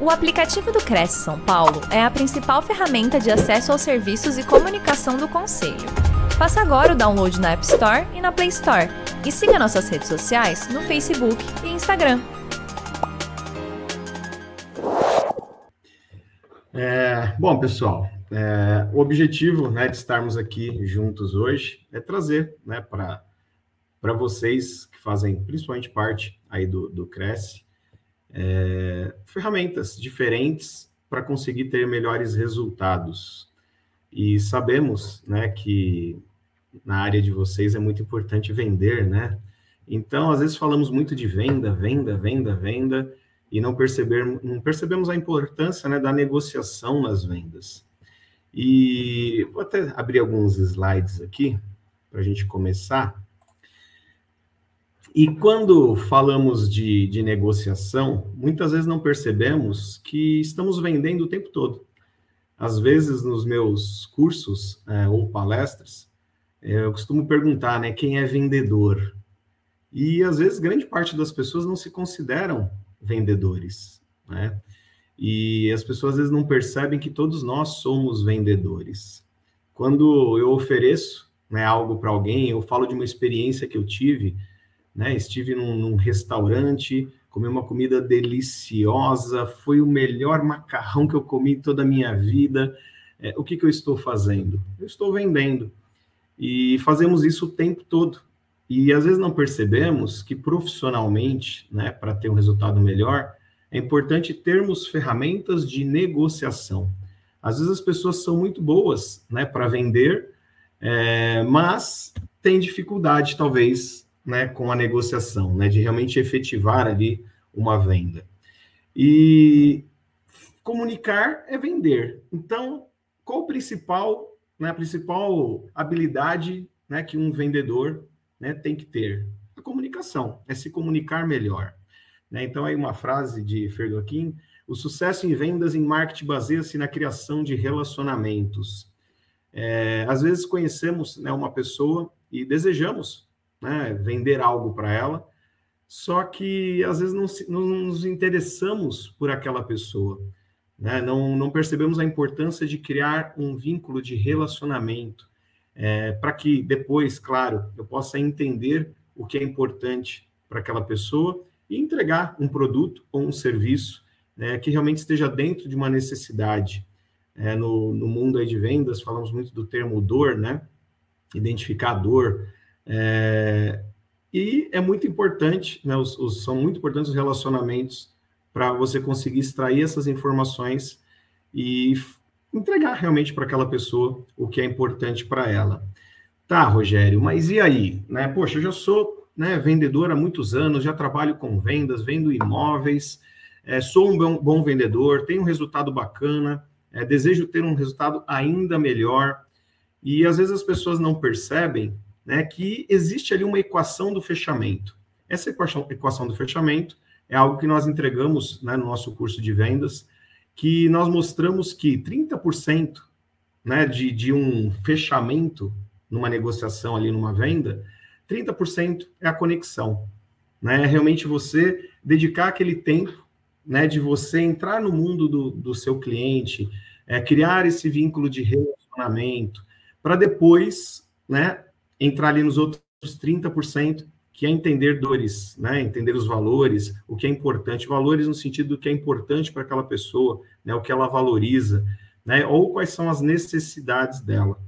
O aplicativo do Cresce São Paulo é a principal ferramenta de acesso aos serviços e comunicação do Conselho. Faça agora o download na App Store e na Play Store. E siga nossas redes sociais no Facebook e Instagram. É, bom, pessoal, é, o objetivo né, de estarmos aqui juntos hoje é trazer né, para vocês que fazem principalmente parte aí do, do Cresce é, ferramentas diferentes para conseguir ter melhores resultados. E sabemos né, que na área de vocês é muito importante vender, né? Então, às vezes falamos muito de venda, venda, venda, venda, e não, perceber, não percebemos a importância né, da negociação nas vendas. E vou até abrir alguns slides aqui para a gente começar. E quando falamos de, de negociação, muitas vezes não percebemos que estamos vendendo o tempo todo. Às vezes, nos meus cursos é, ou palestras, é, eu costumo perguntar, né, quem é vendedor? E às vezes grande parte das pessoas não se consideram vendedores, né? E as pessoas às vezes não percebem que todos nós somos vendedores. Quando eu ofereço né, algo para alguém, eu falo de uma experiência que eu tive né? Estive num, num restaurante, comi uma comida deliciosa, foi o melhor macarrão que eu comi toda a minha vida. É, o que, que eu estou fazendo? Eu estou vendendo. E fazemos isso o tempo todo. E às vezes não percebemos que profissionalmente, né, para ter um resultado melhor, é importante termos ferramentas de negociação. Às vezes as pessoas são muito boas né, para vender, é, mas têm dificuldade, talvez, né, com a negociação, né, de realmente efetivar ali uma venda. E comunicar é vender. Então, qual o principal, né, a principal habilidade né, que um vendedor né, tem que ter? A comunicação, é se comunicar melhor. Né? Então, aí uma frase de Ferdoquim, o sucesso em vendas em marketing baseia-se na criação de relacionamentos. É, às vezes conhecemos né, uma pessoa e desejamos né, vender algo para ela, só que às vezes não, não, nos interessamos por aquela pessoa, né? não, não percebemos a importância de criar um vínculo de relacionamento, é, para que depois, claro, eu possa entender o que é importante para aquela pessoa e entregar um produto ou um serviço né, que realmente esteja dentro de uma necessidade. É, no, no mundo aí de vendas, falamos muito do termo dor, né? Identificar dor, é, e é muito importante, né, os, os, são muito importantes os relacionamentos para você conseguir extrair essas informações e entregar realmente para aquela pessoa o que é importante para ela. Tá, Rogério, mas e aí? Né? Poxa, eu já sou né, vendedor há muitos anos, já trabalho com vendas, vendo imóveis, é, sou um bom, bom, vendedor, tenho um resultado bacana, é, desejo ter um resultado ainda melhor. E às vezes as pessoas não percebem né, que existe ali uma equação do fechamento. Essa equação, equação do fechamento é algo que nós entregamos né, no nosso curso de vendas, que nós mostramos que 30% né, de, de um fechamento numa negociação ali, numa venda, 30% é a conexão. Né? É realmente você dedicar aquele tempo né, de você entrar no mundo do, do seu cliente, é, criar esse vínculo de relacionamento, para depois né, entrar ali nos outros 30%, que é entender dores, né? entender os valores, o que é importante, valores no sentido do que é importante para aquela pessoa, né? o que ela valoriza, né? ou quais são as necessidades dela.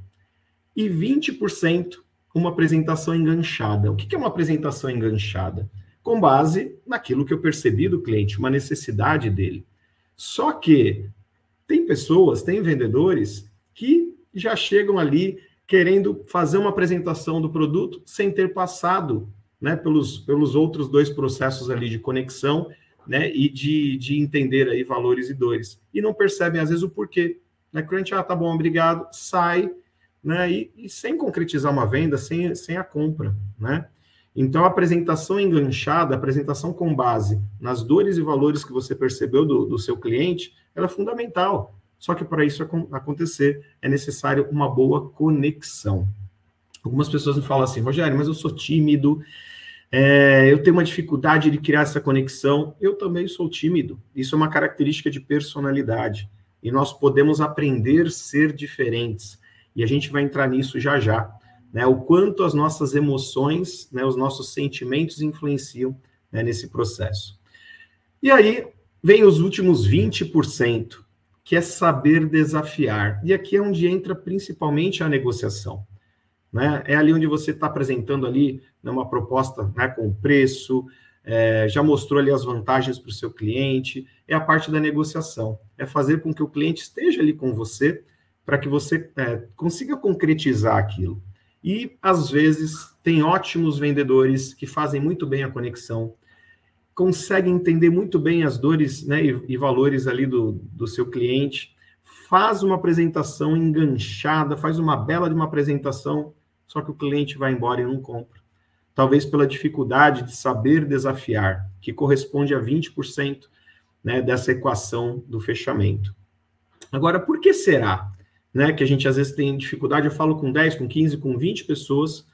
E 20% uma apresentação enganchada. O que é uma apresentação enganchada? Com base naquilo que eu percebi do cliente, uma necessidade dele. Só que tem pessoas, tem vendedores que já chegam ali querendo fazer uma apresentação do produto sem ter passado né, pelos, pelos outros dois processos ali de conexão né, e de, de entender aí valores e dores. E não percebem, às vezes, o porquê. Né? Cliente, ah, tá bom, obrigado, sai, né, e, e, sem concretizar uma venda, sem, sem a compra, né? Então, a apresentação enganchada, a apresentação com base nas dores e valores que você percebeu do, do seu cliente, ela é fundamental. Só que para isso acontecer é necessário uma boa conexão. Algumas pessoas me falam assim, Rogério, mas eu sou tímido, É, eu tenho uma dificuldade de criar essa conexão. Eu também sou tímido. Isso é uma característica de personalidade. E nós podemos aprender a ser diferentes. E a gente vai entrar nisso já já. Né? O quanto as nossas emoções, né, os nossos sentimentos influenciam né, nesse processo. E aí vem os últimos 20%, que é saber desafiar. E aqui é onde entra principalmente a negociação. Né? É ali onde você está apresentando ali né, uma proposta né, com preço, é, já mostrou ali as vantagens para o seu cliente, é a parte da negociação, é fazer com que o cliente esteja ali com você para que você é, consiga concretizar aquilo. E às vezes tem ótimos vendedores que fazem muito bem a conexão, conseguem entender muito bem as dores né, e, e valores ali do, do seu cliente, faz uma apresentação enganchada, faz uma bela de uma apresentação só que o cliente vai embora e não compra. Talvez pela dificuldade de saber desafiar, que corresponde a 20% né, dessa equação do fechamento. Agora, por que será né, que a gente às vezes tem dificuldade? Eu falo com 10, com 15, com 20 pessoas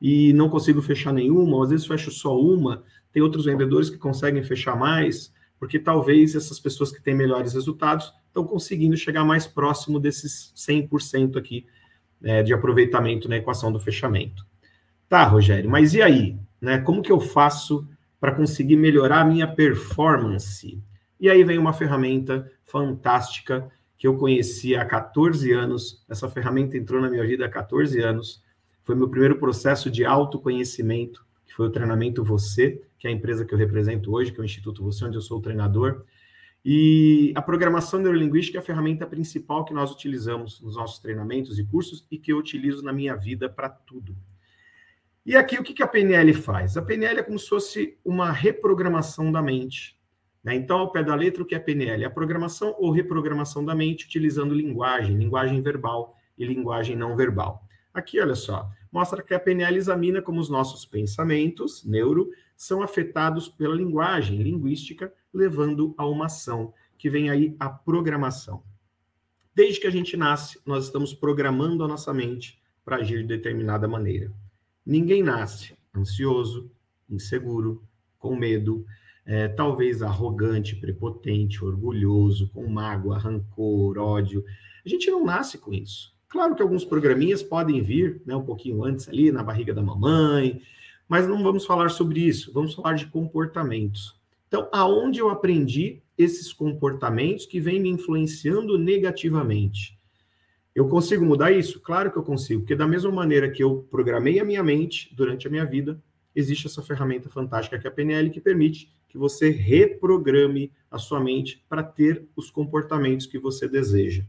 e não consigo fechar nenhuma, ou às vezes fecho só uma. Tem outros vendedores que conseguem fechar mais, porque talvez essas pessoas que têm melhores resultados estão conseguindo chegar mais próximo desses 100% aqui é, de aproveitamento na equação do fechamento. Tá, Rogério, mas e aí? Né, como que eu faço para conseguir melhorar a minha performance? E aí vem uma ferramenta fantástica que eu conheci há 14 anos. Essa ferramenta entrou na minha vida há 14 anos. Foi meu primeiro processo de autoconhecimento, que foi o treinamento Você, que é a empresa que eu represento hoje, que é o Instituto Você, onde eu sou o treinador. E a programação neurolinguística é a ferramenta principal que nós utilizamos nos nossos treinamentos e cursos e que eu utilizo na minha vida para tudo. E aqui o que a PNL faz? A PNL é como se fosse uma reprogramação da mente. Né? Então, ao pé da letra, o que é PNL? É a programação ou reprogramação da mente utilizando linguagem, linguagem verbal e linguagem não verbal. Aqui, olha só, mostra que a PNL examina como os nossos pensamentos, neuro, são afetados pela linguagem linguística levando a uma ação, que vem aí a programação. Desde que a gente nasce, nós estamos programando a nossa mente para agir de determinada maneira. Ninguém nasce ansioso, inseguro, com medo, é, talvez arrogante, prepotente, orgulhoso, com mágoa, rancor, ódio. A gente não nasce com isso. Claro que alguns programinhas podem vir né, um pouquinho antes ali, na barriga da mamãe, mas não vamos falar sobre isso, vamos falar de comportamentos. Então, aonde eu aprendi esses comportamentos que vêm me influenciando negativamente? Eu consigo mudar isso? Claro que eu consigo, porque da mesma maneira que eu programei a minha mente durante a minha vida, existe essa ferramenta fantástica que é a PNL que permite que você reprograme a sua mente para ter os comportamentos que você deseja.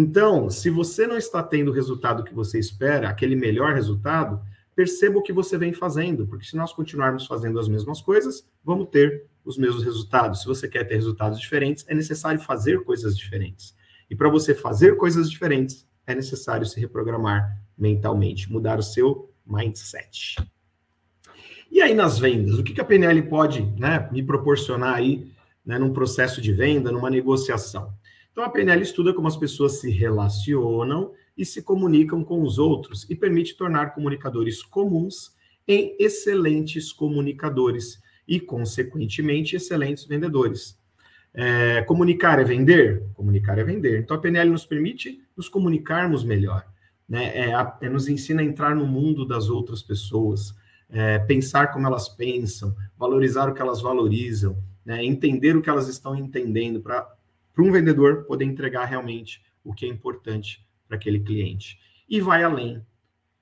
Então, se você não está tendo o resultado que você espera, aquele melhor resultado, perceba o que você vem fazendo, porque se nós continuarmos fazendo as mesmas coisas, vamos ter os mesmos resultados. Se você quer ter resultados diferentes, é necessário fazer coisas diferentes. E para você fazer coisas diferentes, é necessário se reprogramar mentalmente, mudar o seu mindset. E aí nas vendas, o que a PNL pode né, me proporcionar aí né, num processo de venda, numa negociação? Então a PNL estuda como as pessoas se relacionam e se comunicam com os outros e permite tornar comunicadores comuns em excelentes comunicadores e, consequentemente, excelentes vendedores. É, comunicar é vender? Comunicar é vender. Então, a PNL nos permite nos comunicarmos melhor, né? É, é, nos ensina a entrar no mundo das outras pessoas, é, pensar como elas pensam, valorizar o que elas valorizam, né? entender o que elas estão entendendo, para um vendedor poder entregar realmente o que é importante para aquele cliente. E vai além,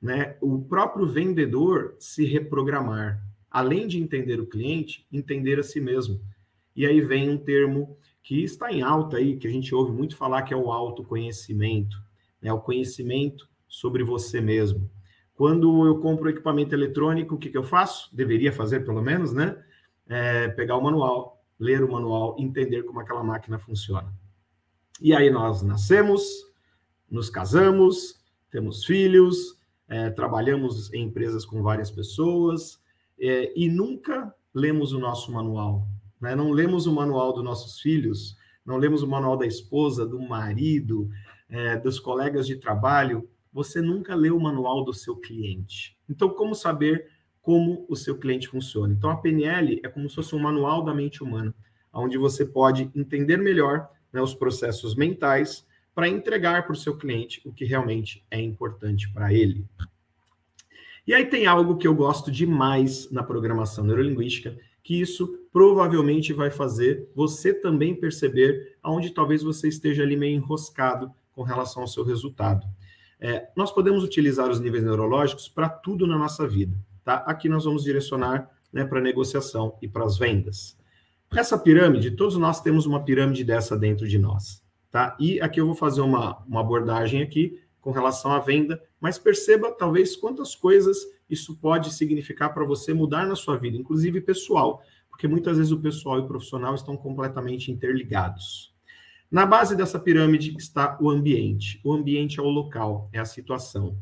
né? O próprio vendedor se reprogramar além de entender o cliente, entender a si mesmo. E aí vem um termo que está em alta aí, que a gente ouve muito falar, que é o autoconhecimento, né? o conhecimento sobre você mesmo. Quando eu compro equipamento eletrônico, o que, que eu faço? Deveria fazer, pelo menos, né? É pegar o manual, ler o manual, entender como aquela máquina funciona. E aí nós nascemos, nos casamos, temos filhos, é, trabalhamos em empresas com várias pessoas, é, e nunca lemos o nosso manual. Né? Não lemos o manual dos nossos filhos, não lemos o manual da esposa, do marido, é, dos colegas de trabalho. Você nunca leu o manual do seu cliente. Então, como saber como o seu cliente funciona. Então, a PNL é como se fosse um manual da mente humana, onde você pode entender melhor né, os processos mentais para entregar para o seu cliente o que realmente é importante para ele. E aí tem algo que eu gosto demais na programação neurolinguística, que isso provavelmente vai fazer você também perceber aonde talvez você esteja ali meio enroscado com relação ao seu resultado. É, nós podemos utilizar os níveis neurológicos para tudo na nossa vida. Tá? Aqui nós vamos direcionar né, para negociação e para as vendas. Essa pirâmide, todos nós temos uma pirâmide dessa dentro de nós. Tá? E aqui eu vou fazer uma, uma abordagem aqui com relação à venda, mas perceba talvez quantas coisas isso pode significar para você mudar na sua vida, inclusive pessoal, porque muitas vezes o pessoal e o profissional estão completamente interligados. Na base dessa pirâmide está o ambiente. O ambiente é o local, é a situação.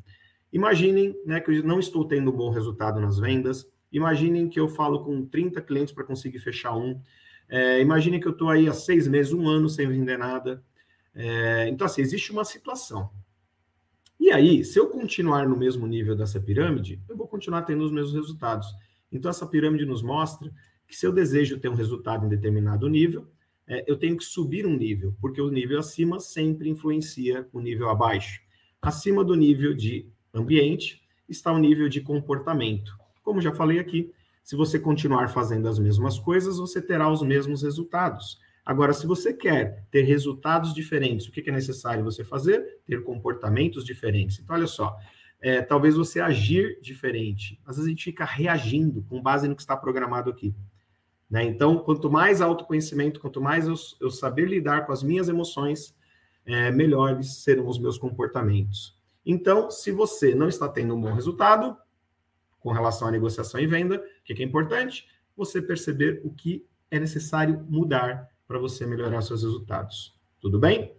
Imaginem né, que eu não estou tendo um bom resultado nas vendas. Imaginem que eu falo com 30 clientes para conseguir fechar um. É, imaginem que eu estou aí há seis meses, um ano sem vender nada. É, então, assim, existe uma situação. E aí, se eu continuar no mesmo nível dessa pirâmide, eu vou continuar tendo os mesmos resultados. Então, essa pirâmide nos mostra que se eu desejo ter um resultado em determinado nível, é, eu tenho que subir um nível, porque o nível acima sempre influencia o nível abaixo. Acima do nível de ambiente está o nível de comportamento. Como já falei aqui, se você continuar fazendo as mesmas coisas, você terá os mesmos resultados. Agora, se você quer ter resultados diferentes, o que é necessário você fazer? Ter comportamentos diferentes. Então, olha só, é, talvez você agir diferente. Às vezes a gente fica reagindo com base no que está programado aqui. Né? Então, quanto mais autoconhecimento, quanto mais eu, eu saber lidar com as minhas emoções, é, melhores serão os meus comportamentos. Então, se você não está tendo um bom resultado com relação à negociação e venda, o que é importante? Você perceber o que é necessário mudar para você melhorar seus resultados. Tudo bem?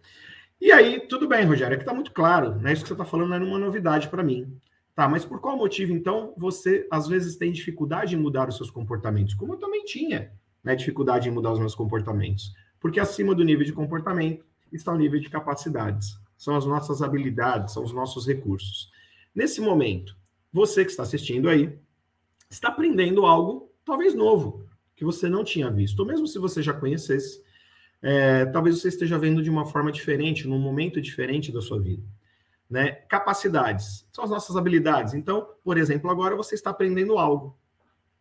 E aí, tudo bem, Rogério, aqui está muito claro, né? Isso que você está falando não é uma novidade para mim. Tá, mas por qual motivo, então, você às vezes tem dificuldade em mudar os seus comportamentos? Como eu também tinha né, dificuldade em mudar os meus comportamentos. Porque acima do nível de comportamento está o nível de capacidades são as nossas habilidades, são os nossos recursos. Nesse momento, você que está assistindo aí, está aprendendo algo talvez novo, que você não tinha visto, ou mesmo se você já conhecesse, é, talvez você esteja vendo de uma forma diferente, num momento diferente da sua vida. Né? Capacidades são as nossas habilidades. Então, por exemplo, agora você está aprendendo algo.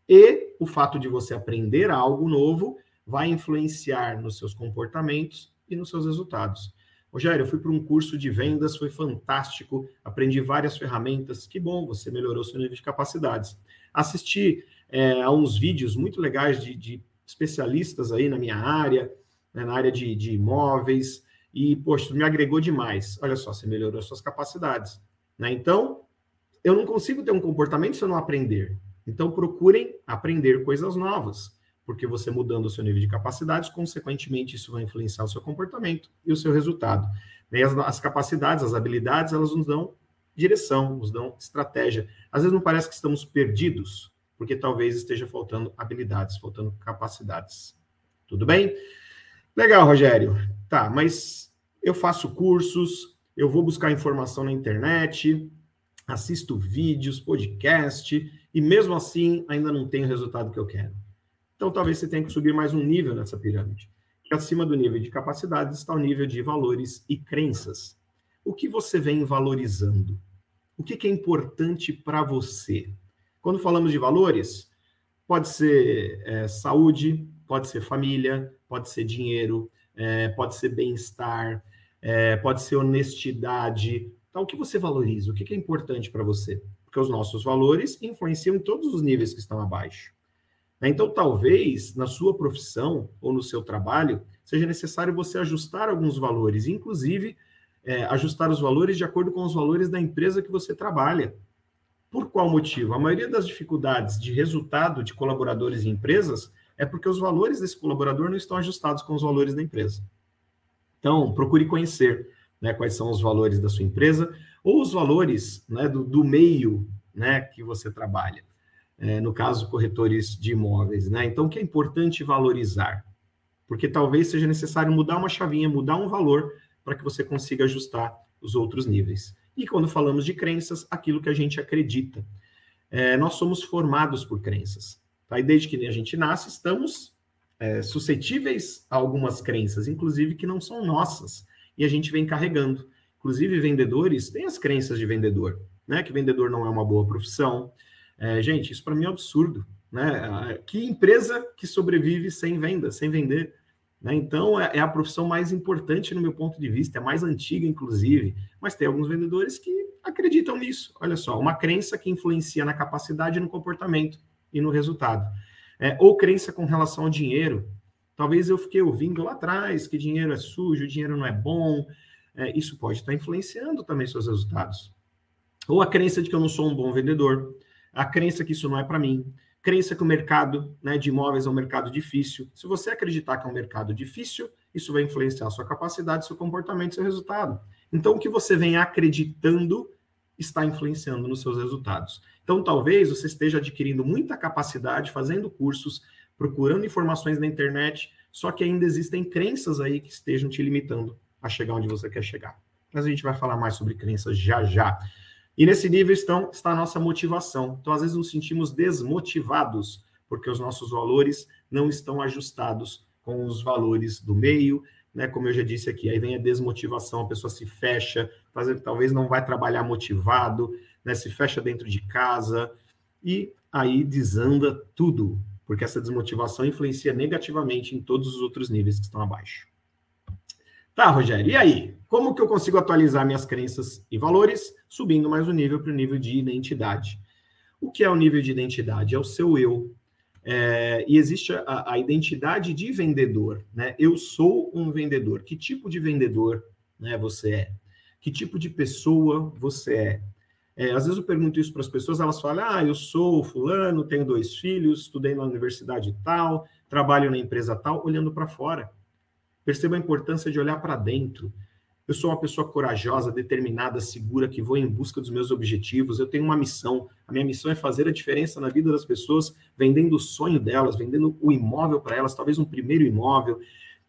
E o fato de você aprender algo novo vai influenciar nos seus comportamentos e nos seus resultados. Rogério, eu fui para um curso de vendas, foi fantástico, aprendi várias ferramentas. Que bom, você melhorou seu nível de capacidades. Assisti é, a uns vídeos muito legais de, de, especialistas aí na minha área, né, na área de, de imóveis, e, poxa, me agregou demais. Olha só, você melhorou suas capacidades. Né? Então, eu não consigo ter um comportamento se eu não aprender. Então, procurem aprender coisas novas porque você mudando o seu nível de capacidades, consequentemente, isso vai influenciar o seu comportamento e o seu resultado. E as, as capacidades, as habilidades, elas nos dão direção, nos dão estratégia. Às vezes não parece que estamos perdidos, porque talvez esteja faltando habilidades, faltando capacidades. Tudo bem? Legal, Rogério. Tá, mas eu faço cursos, eu vou buscar informação na internet, assisto vídeos, podcast, e mesmo assim ainda não tenho o resultado que eu quero. Então, talvez você tenha que subir mais um nível nessa pirâmide. Que acima do nível de capacidades está o nível de valores e crenças. O que você vem valorizando? O que, que é importante para você? Quando falamos de valores, pode ser é, saúde, pode ser família, pode ser dinheiro, é, pode ser bem-estar, é, pode ser honestidade. Então, o que você valoriza? O que, que é importante para você? Porque os nossos valores influenciam em todos os níveis que estão abaixo. Né? Então, talvez na sua profissão ou no seu trabalho seja necessário você ajustar alguns valores, inclusive é, ajustar os valores de acordo com os valores da empresa que você trabalha. Por qual motivo? A maioria das dificuldades de resultado de colaboradores e empresas é porque os valores desse colaborador não estão ajustados com os valores da empresa. Então, procure conhecer né, quais são os valores da sua empresa ou os valores né, do, do meio né, que você trabalha é, no caso, corretores de imóveis. Né? Então, o que é importante valorizar? Porque talvez seja necessário mudar uma chavinha, mudar um valor, para que você consiga ajustar os outros níveis. E quando falamos de crenças, aquilo que a gente acredita. é, nós somos formados por crenças. Tá? E desde que a gente nasce, estamos é, suscetíveis a algumas crenças, inclusive que não são nossas, e a gente vem carregando. Inclusive, vendedores têm as crenças de vendedor, né? Que vendedor não é uma boa profissão. É, gente, isso para mim é um absurdo. Né? Que empresa que sobrevive sem venda, sem vender? Né? Então, é, é, a profissão mais importante no meu ponto de vista, é mais antiga, inclusive, mas tem alguns vendedores que acreditam nisso. Olha só, uma crença que influencia na capacidade, no comportamento e no resultado. É, ou crença com relação ao dinheiro. Talvez eu fiquei ouvindo lá atrás que dinheiro é sujo, dinheiro não é bom. É, isso pode estar influenciando também seus resultados. Ou a crença de que eu não sou um bom vendedor, a crença que isso não é para mim, crença que o mercado né, de imóveis é um mercado difícil. Se você acreditar que é um mercado difícil, isso vai influenciar sua capacidade, seu comportamento, seu resultado. Então, o que você vem acreditando está influenciando nos seus resultados. Então, talvez você esteja adquirindo muita capacidade, fazendo cursos, procurando informações na internet, só que ainda existem crenças aí que estejam te limitando a chegar onde você quer chegar. Mas a gente vai falar mais sobre crenças já já. E nesse nível estão, está a nossa motivação. Então, às vezes, nos sentimos desmotivados, porque os nossos valores não estão ajustados com os valores do meio, né? Como eu já disse aqui, aí vem a desmotivação, a pessoa se fecha, talvez não vai trabalhar motivado, né? Se fecha dentro de casa e aí desanda tudo, porque essa desmotivação influencia negativamente em todos os outros níveis que estão abaixo. Tá, Rogério, e aí? Como que eu consigo atualizar minhas crenças e valores, subindo mais o nível para o nível de identidade? O que é o nível de identidade? É o seu eu. É, e existe a, a, identidade de vendedor, né? Eu sou um vendedor. Que tipo de vendedor né, você é? Que tipo de pessoa você é? é às vezes eu pergunto isso para as pessoas, elas falam: ah, eu sou fulano, tenho dois filhos, estudei na universidade tal, trabalho na empresa tal, olhando para fora. Perceba a importância de olhar para dentro. Eu sou uma pessoa corajosa, determinada, segura, que vou em busca dos meus objetivos. Eu tenho uma missão. A minha missão é fazer a diferença na vida das pessoas, vendendo o sonho delas, vendendo o imóvel para elas, talvez um primeiro imóvel.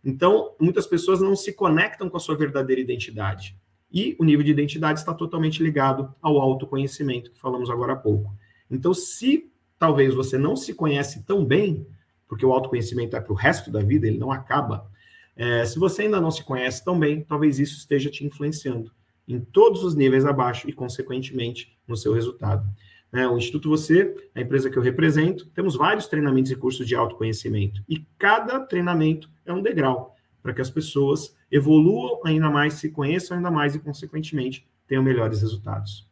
Então, muitas pessoas não se conectam com a sua verdadeira identidade. E o nível de identidade está totalmente ligado ao autoconhecimento, que falamos agora há pouco. Então, se talvez você não se conhece tão bem, porque o autoconhecimento é para o resto da vida, ele não acaba é, se você ainda não se conhece tão bem, talvez isso esteja te influenciando em todos os níveis abaixo e, consequentemente, no seu resultado. É, o Instituto Você, a empresa que eu represento, temos vários treinamentos e cursos de autoconhecimento. E cada treinamento é um degrau para que as pessoas evoluam ainda mais, se conheçam ainda mais e, consequentemente, tenham melhores resultados.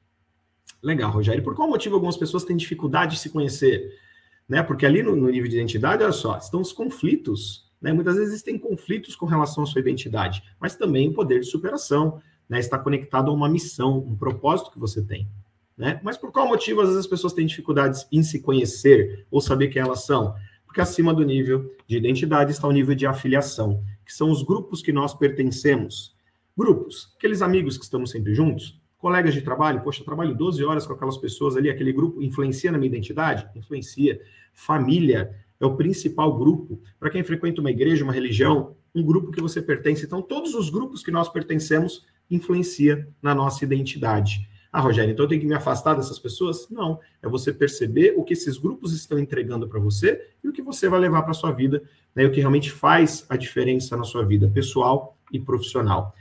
Legal, Rogério. Por qual motivo algumas pessoas têm dificuldade de se conhecer? Né? Porque ali no, no nível de identidade, olha só, estão os conflitos né? Muitas vezes existem conflitos com relação à sua identidade, mas também o poder de superação, né? está conectado a uma missão, um propósito que você tem. Né? Mas por qual motivo às vezes as pessoas têm dificuldades em se conhecer ou saber quem elas são? Porque acima do nível de identidade está o nível de afiliação, que são os grupos que nós pertencemos. Grupos, aqueles amigos que estamos sempre juntos, colegas de trabalho, poxa, eu trabalho 12 horas com aquelas pessoas ali, aquele grupo influencia na minha identidade? Influencia. Família, é o principal grupo. Para quem frequenta uma igreja, uma religião, um grupo que você pertence. Então, todos os grupos que nós pertencemos influencia na nossa identidade. Ah, Rogério, então eu tenho que me afastar dessas pessoas? Não. É você perceber o que esses grupos estão entregando para você e o que você vai levar para a sua vida, né, o que realmente faz a diferença na sua vida pessoal e profissional.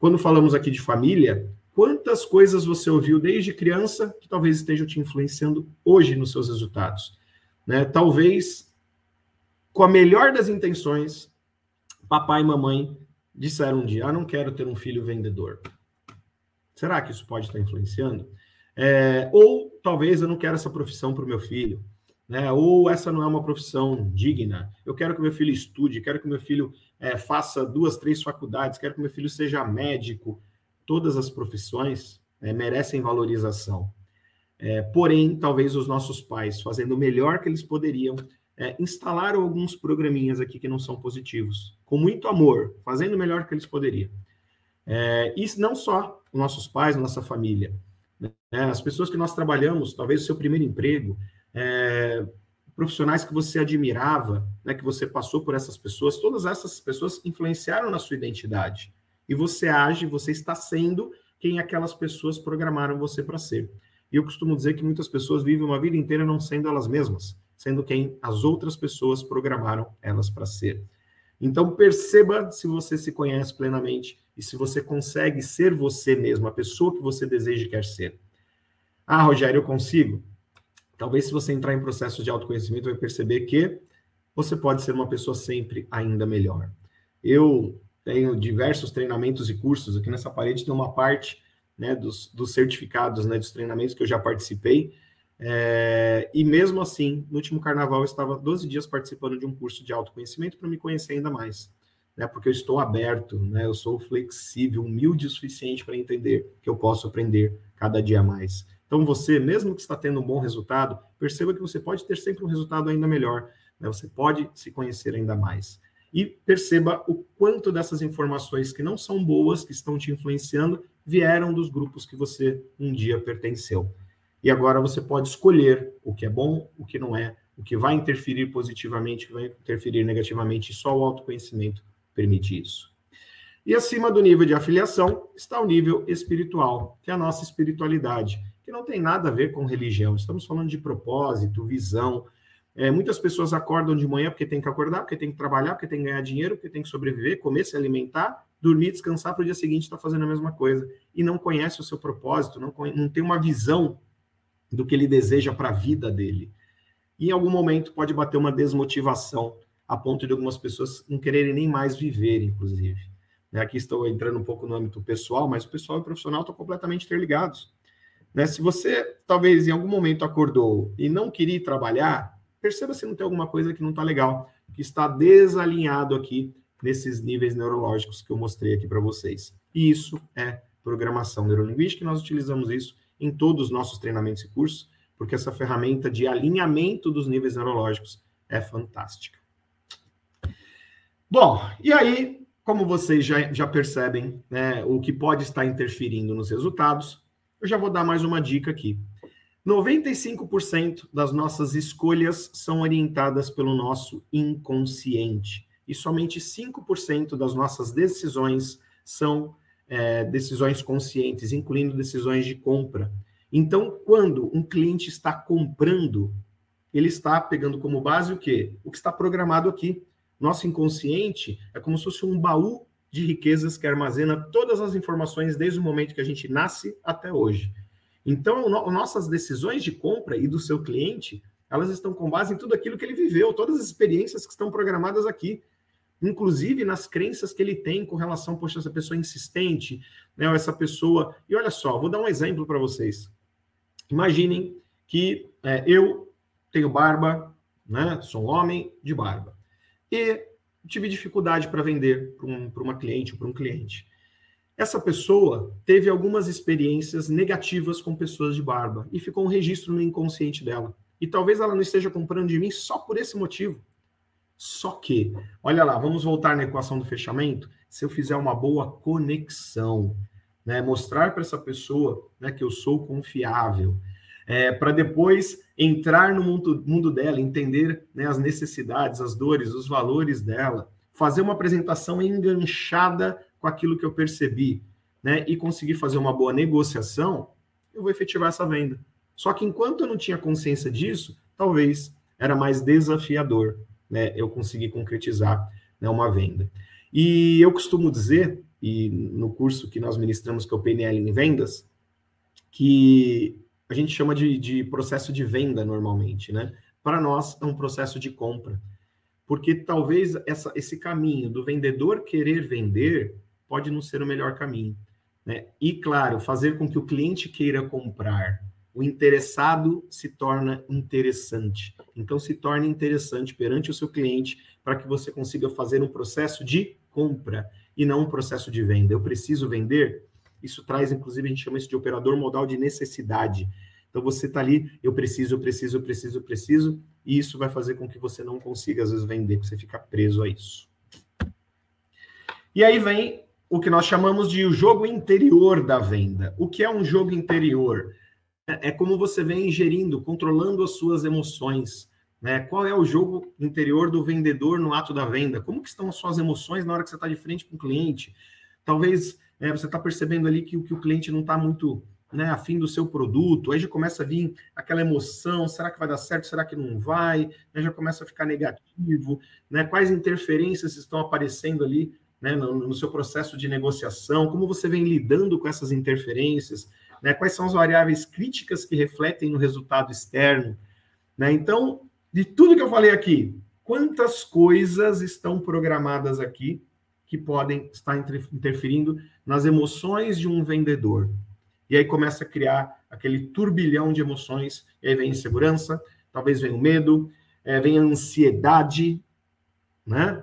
Quando falamos aqui de família, quantas coisas você ouviu desde criança que talvez estejam te influenciando hoje nos seus resultados? Né? Talvez com a melhor das intenções, papai e mamãe disseram um dia: Ah, não quero ter um filho vendedor. Será que isso pode estar influenciando? É, ou talvez eu não quero essa profissão para o meu filho. Né? Ou essa não é uma profissão digna. Eu quero que meu filho estude, quero que meu filho é, faça duas, três faculdades, quero que meu filho seja médico. Todas as profissões é, merecem valorização. É, porém, talvez os nossos pais, fazendo o melhor que eles poderiam, é, instalaram alguns programinhas aqui que não são positivos, com muito amor, fazendo o melhor que eles poderiam. É, e não só os nossos pais, nossa família. Né? As pessoas que nós trabalhamos, talvez o seu primeiro emprego, é, profissionais que você admirava, né, que você passou por essas pessoas, todas essas pessoas influenciaram na sua identidade. E você age, você está sendo quem aquelas pessoas programaram você para ser. E eu costumo dizer que muitas pessoas vivem uma vida inteira não sendo elas mesmas, sendo quem as outras pessoas programaram elas para ser. Então perceba se você se conhece plenamente e se você consegue ser você mesmo, a pessoa que você deseja e quer ser. Ah, Rogério, eu consigo? Talvez se você entrar em processo de autoconhecimento, vai perceber que você pode ser uma pessoa sempre ainda melhor. Eu tenho diversos treinamentos e cursos. Aqui nessa parede tem uma parte né, dos, dos certificados, né, dos treinamentos que eu já participei. É, e mesmo assim, no último carnaval, eu estava 12 dias participando de um curso de autoconhecimento para me conhecer ainda mais. Né, porque eu estou aberto, né, eu sou flexível, humilde o suficiente para entender que eu posso aprender cada dia mais. Então, você, mesmo que está tendo um bom resultado, perceba que você pode ter sempre um resultado ainda melhor. Né, você pode se conhecer ainda mais e perceba o quanto dessas informações que não são boas, que estão te influenciando, vieram dos grupos que você um dia pertenceu. E agora você pode escolher o que é bom, o que não é, o que vai interferir positivamente, o que vai interferir negativamente, e só o autoconhecimento permite isso. E acima do nível de afiliação está o nível espiritual, que é a nossa espiritualidade, que não tem nada a ver com religião. Estamos falando de propósito, visão, é, muitas pessoas acordam de manhã porque tem que acordar, porque tem que trabalhar, porque tem que ganhar dinheiro, porque tem que sobreviver, comer, se alimentar, dormir, descansar para o dia seguinte estar tá fazendo a mesma coisa. E não conhece o seu propósito, não, não tem uma visão do que ele deseja para a vida dele. E em algum momento pode bater uma desmotivação, a ponto de algumas pessoas não quererem nem mais viver, inclusive. Né, aqui estou entrando um pouco no âmbito pessoal, mas o pessoal e o profissional estão completamente interligados. Né? Se você, talvez, em algum momento acordou e não queria trabalhar, perceba se não tem alguma coisa que não está legal, que está desalinhado aqui nesses níveis neurológicos que eu mostrei aqui para vocês. E isso é programação neurolinguística, e nós utilizamos isso em todos os nossos treinamentos e cursos, porque essa ferramenta de alinhamento dos níveis neurológicos é fantástica. Bom, e aí, como vocês já, já percebem, né, o que pode estar interferindo nos resultados, eu já vou dar mais uma dica aqui. 95% das nossas escolhas são orientadas pelo nosso inconsciente. E somente 5% das nossas decisões são é, decisões conscientes, incluindo decisões de compra. Então, quando um cliente está comprando, ele está pegando como base o quê? O que está programado aqui. Nosso inconsciente é como se fosse um baú de riquezas que armazena todas as informações desde o momento que a gente nasce até hoje. Então, no, nossas decisões de compra e do seu cliente, elas estão com base em tudo aquilo que ele viveu, todas as experiências que estão programadas aqui, inclusive nas crenças que ele tem com relação, poxa, essa pessoa é insistente, né, ou essa pessoa. E olha só, vou dar um exemplo para vocês. Imaginem que é, eu tenho barba, né, sou um homem de barba, e tive dificuldade para vender para um, uma cliente ou para um cliente. Essa pessoa teve algumas experiências negativas com pessoas de barba e ficou um registro no inconsciente dela. E talvez ela não esteja comprando de mim só por esse motivo. Só que, olha lá, vamos voltar na equação do fechamento. Se eu fizer uma boa conexão, né, mostrar para essa pessoa né, que eu sou confiável, é, para depois entrar no mundo, mundo dela, entender né, as necessidades, as dores, os valores dela, fazer uma apresentação enganchada com aquilo que eu percebi, né, e conseguir fazer uma boa negociação, eu vou efetivar essa venda. Só que enquanto eu não tinha consciência disso, talvez era mais desafiador, né, eu conseguir concretizar né, uma venda. E eu costumo dizer, e no curso que nós ministramos, que é o PNL em vendas, que a gente chama de, de processo de venda normalmente, né? Para nós é um processo de compra, porque talvez essa, esse caminho do vendedor querer vender pode não ser o melhor caminho. Né? E, claro, fazer com que o cliente queira comprar. O interessado se torna interessante. Então, se torne interessante perante o seu cliente para que você consiga fazer um processo de compra e não um processo de venda. Eu preciso vender. Isso traz, inclusive, a gente chama isso de operador modal de necessidade. Então, você está ali, eu preciso, eu preciso, eu preciso, eu preciso, e isso vai fazer com que você não consiga, às vezes, vender, porque você fica preso a isso. E aí vem o que nós chamamos de o jogo interior da venda. O que é um jogo interior? É, é como você vem ingerindo, controlando as suas emoções. Né? Qual é o jogo interior do vendedor no ato da venda? Como que estão as suas emoções na hora que você está de frente com o cliente? Talvez é, você está percebendo ali que, que o cliente não está muito né, afim do seu produto, aí já começa a vir aquela emoção, será que vai dar certo, será que não vai, né, já começa a ficar negativo, né, quais interferências estão aparecendo ali né, no, no, seu processo de negociação, como você vem lidando com essas interferências, né, quais são as variáveis críticas que refletem no resultado externo. Né? Então, de tudo que eu falei aqui, quantas coisas estão programadas aqui que podem estar interferindo nas emoções de um vendedor? E aí começa a criar aquele turbilhão de emoções, e aí vem insegurança, talvez venha o medo, é, vem a ansiedade, né?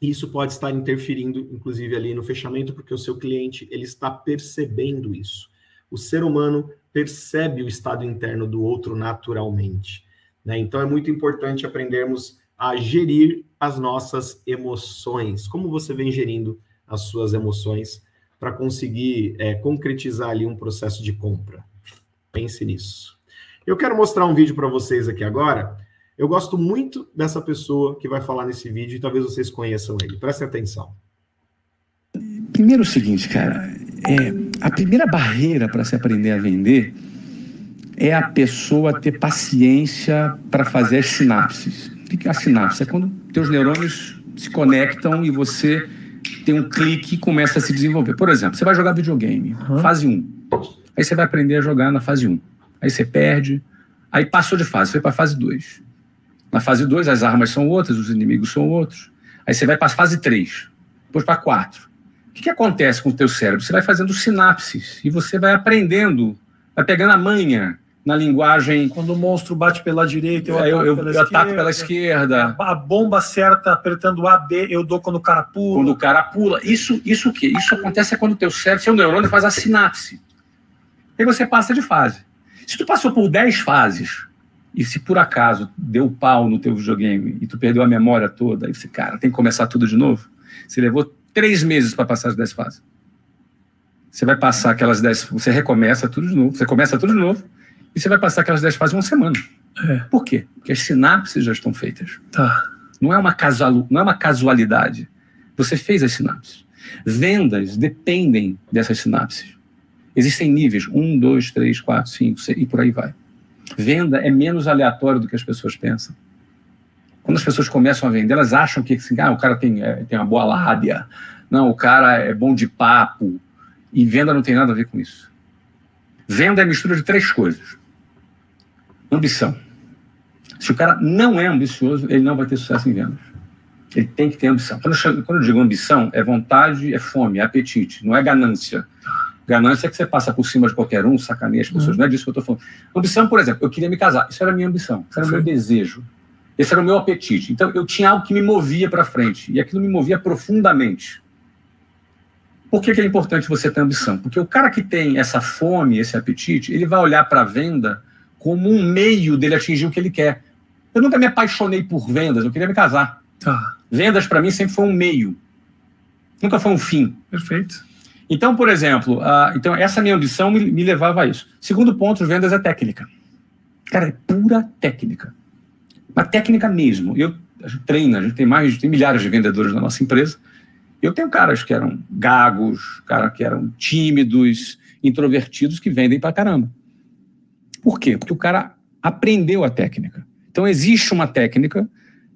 Isso pode estar interferindo, inclusive, ali no fechamento, porque o seu cliente ele está percebendo isso. O ser humano percebe o estado interno do outro naturalmente. Né? Então é muito importante aprendermos a gerir as nossas emoções. Como você vem gerindo as suas emoções para conseguir é, concretizar ali um processo de compra? Pense nisso. Eu quero mostrar um vídeo para vocês aqui agora eu gosto muito dessa pessoa que vai falar nesse vídeo e talvez vocês conheçam ele. Prestem atenção. Primeiro o seguinte, cara, é, a primeira barreira para se aprender a vender é a pessoa ter paciência para fazer as sinapses. O que é a sinapse? É quando teus neurônios se conectam e você tem um clique e começa a se desenvolver. Por exemplo, você vai jogar videogame, uhum. fase 1. Aí você vai aprender a jogar na fase 1. Aí você perde, aí passou de fase, foi para a fase 2. Na fase 2, as armas são outras, os inimigos são outros. Aí você vai para a fase 3, depois para 4. O que, que acontece com o teu cérebro? Você vai fazendo sinapses e você vai aprendendo, vai pegando a manha na linguagem. Quando o monstro bate pela direita, eu, é, eu, eu, pela, eu esquerda, pela esquerda. A bomba certa apertando A, B, eu dou quando o cara pula. Quando o cara pula. Isso, isso o quê? Isso acontece quando o teu cérebro, seu neurônio faz a sinapse. Aí você passa de fase. Se tu passou por 10 fases e se por acaso deu pau no teu videogame e tu perdeu a memória toda, aí você, cara, tem que começar tudo de novo. Você levou três meses para passar as dez fases. Você vai passar aquelas dez, você recomeça tudo de novo, você começa tudo de novo, e você vai passar aquelas dez fases uma semana. É. Por quê? Porque as sinapses já estão feitas. Tá. Não é uma casual, não é uma casualidade. Você fez as sinapses. Vendas dependem dessas sinapses. Existem níveis, um, dois, três, quatro, cinco, seis, e por aí vai. Venda é menos aleatório do que as pessoas pensam. Quando as pessoas começam a vender, elas acham que assim, ah, o cara tem, é, tem uma boa lábia, não, o cara é bom de papo, e venda não tem nada a ver com isso. Venda é mistura de três coisas. Ambição. Se o cara não é ambicioso, ele não vai ter sucesso em vendas. Ele tem que ter ambição. Quando eu, quando eu digo ambição, é vontade, é fome, é apetite, não é ganância. Ganância é que você passa por cima de qualquer um, sacaneia as pessoas. Uhum. Não é disso que eu estou falando. Ambição, por exemplo, eu queria me casar. Isso era a minha ambição. Isso era o meu desejo. Esse era o meu apetite. Então, eu tinha algo que me movia para frente. E aquilo me movia profundamente. Por que, que, é importante você ter ambição? Porque o cara que tem essa fome, esse apetite, ele vai olhar para a venda como um meio dele atingir o que ele quer. Eu nunca me apaixonei por vendas, eu queria me casar. Tá. Vendas, para mim, sempre foi um meio. Nunca foi um fim. Perfeito. Então, por exemplo, então essa minha ambição me, me, levava a isso. Segundo ponto, vendas é técnica. Cara, é pura técnica. Uma técnica mesmo. Eu, a gente treina, a gente tem mais, tem milhares de vendedores na nossa empresa. Eu tenho caras que eram gagos, caras que eram tímidos, introvertidos, que vendem pra caramba. Por quê? Porque o cara aprendeu a técnica. Então, existe uma técnica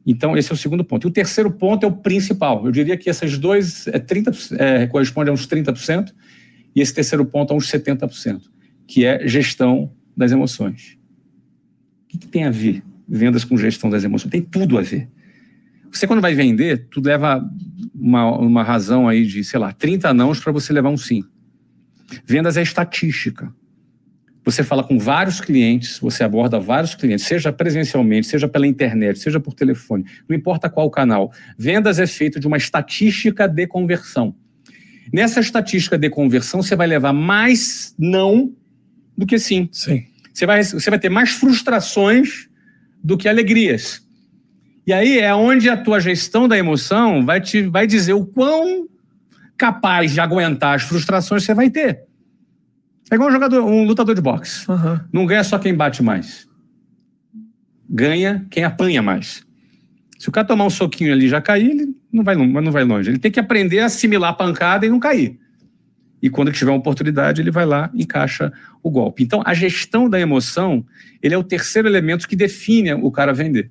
então, esse é o segundo ponto. E o terceiro ponto é o principal. Eu diria que esses dois é 30, é, correspondem a uns 30%, e esse terceiro ponto a uns 70%, que é gestão das emoções. O que, que tem a ver vendas com gestão das emoções? Tem tudo a ver. Você, quando vai vender, tu leva uma, uma razão aí de, sei lá, 30 nãos para você levar um sim. Vendas é estatística. Você fala com vários clientes, você aborda vários clientes, seja presencialmente, seja pela internet, seja por telefone, não importa qual canal. Vendas é feito de uma estatística de conversão. Nessa estatística de conversão, você vai levar mais não do que sim. Sim. Você vai, você vai ter mais frustrações do que alegrias. E aí é onde a tua gestão da emoção vai te vai dizer o quão capaz de aguentar as frustrações você vai ter. É igual um jogador, um lutador de boxe. Uhum. Não ganha só quem bate mais. Ganha quem apanha mais. Se o cara tomar um soquinho ali e já cair, ele não vai, não vai longe. Ele tem que aprender a assimilar a pancada e não cair. E quando tiver uma oportunidade, ele vai lá e encaixa o golpe. Então, a gestão da emoção, ele é o terceiro elemento que define o cara vender.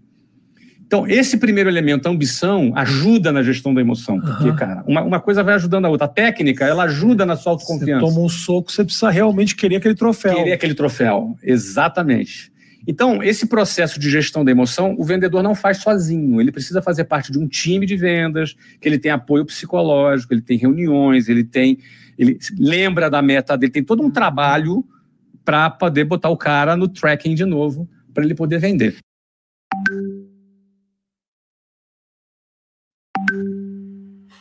Então, esse primeiro elemento, a ambição, ajuda na gestão da emoção. Porque, uhum. cara, uma, uma, coisa vai ajudando a outra. A técnica, ela ajuda na sua autoconfiança. Você toma um soco, você precisa realmente querer aquele troféu. Querer aquele troféu, exatamente. Então, esse processo de gestão da emoção, o vendedor não faz sozinho. Ele precisa fazer parte de um time de vendas, que ele tem apoio psicológico, ele tem reuniões, ele tem. Ele lembra da meta dele, tem todo um trabalho para poder botar o cara no tracking de novo, para ele poder vender.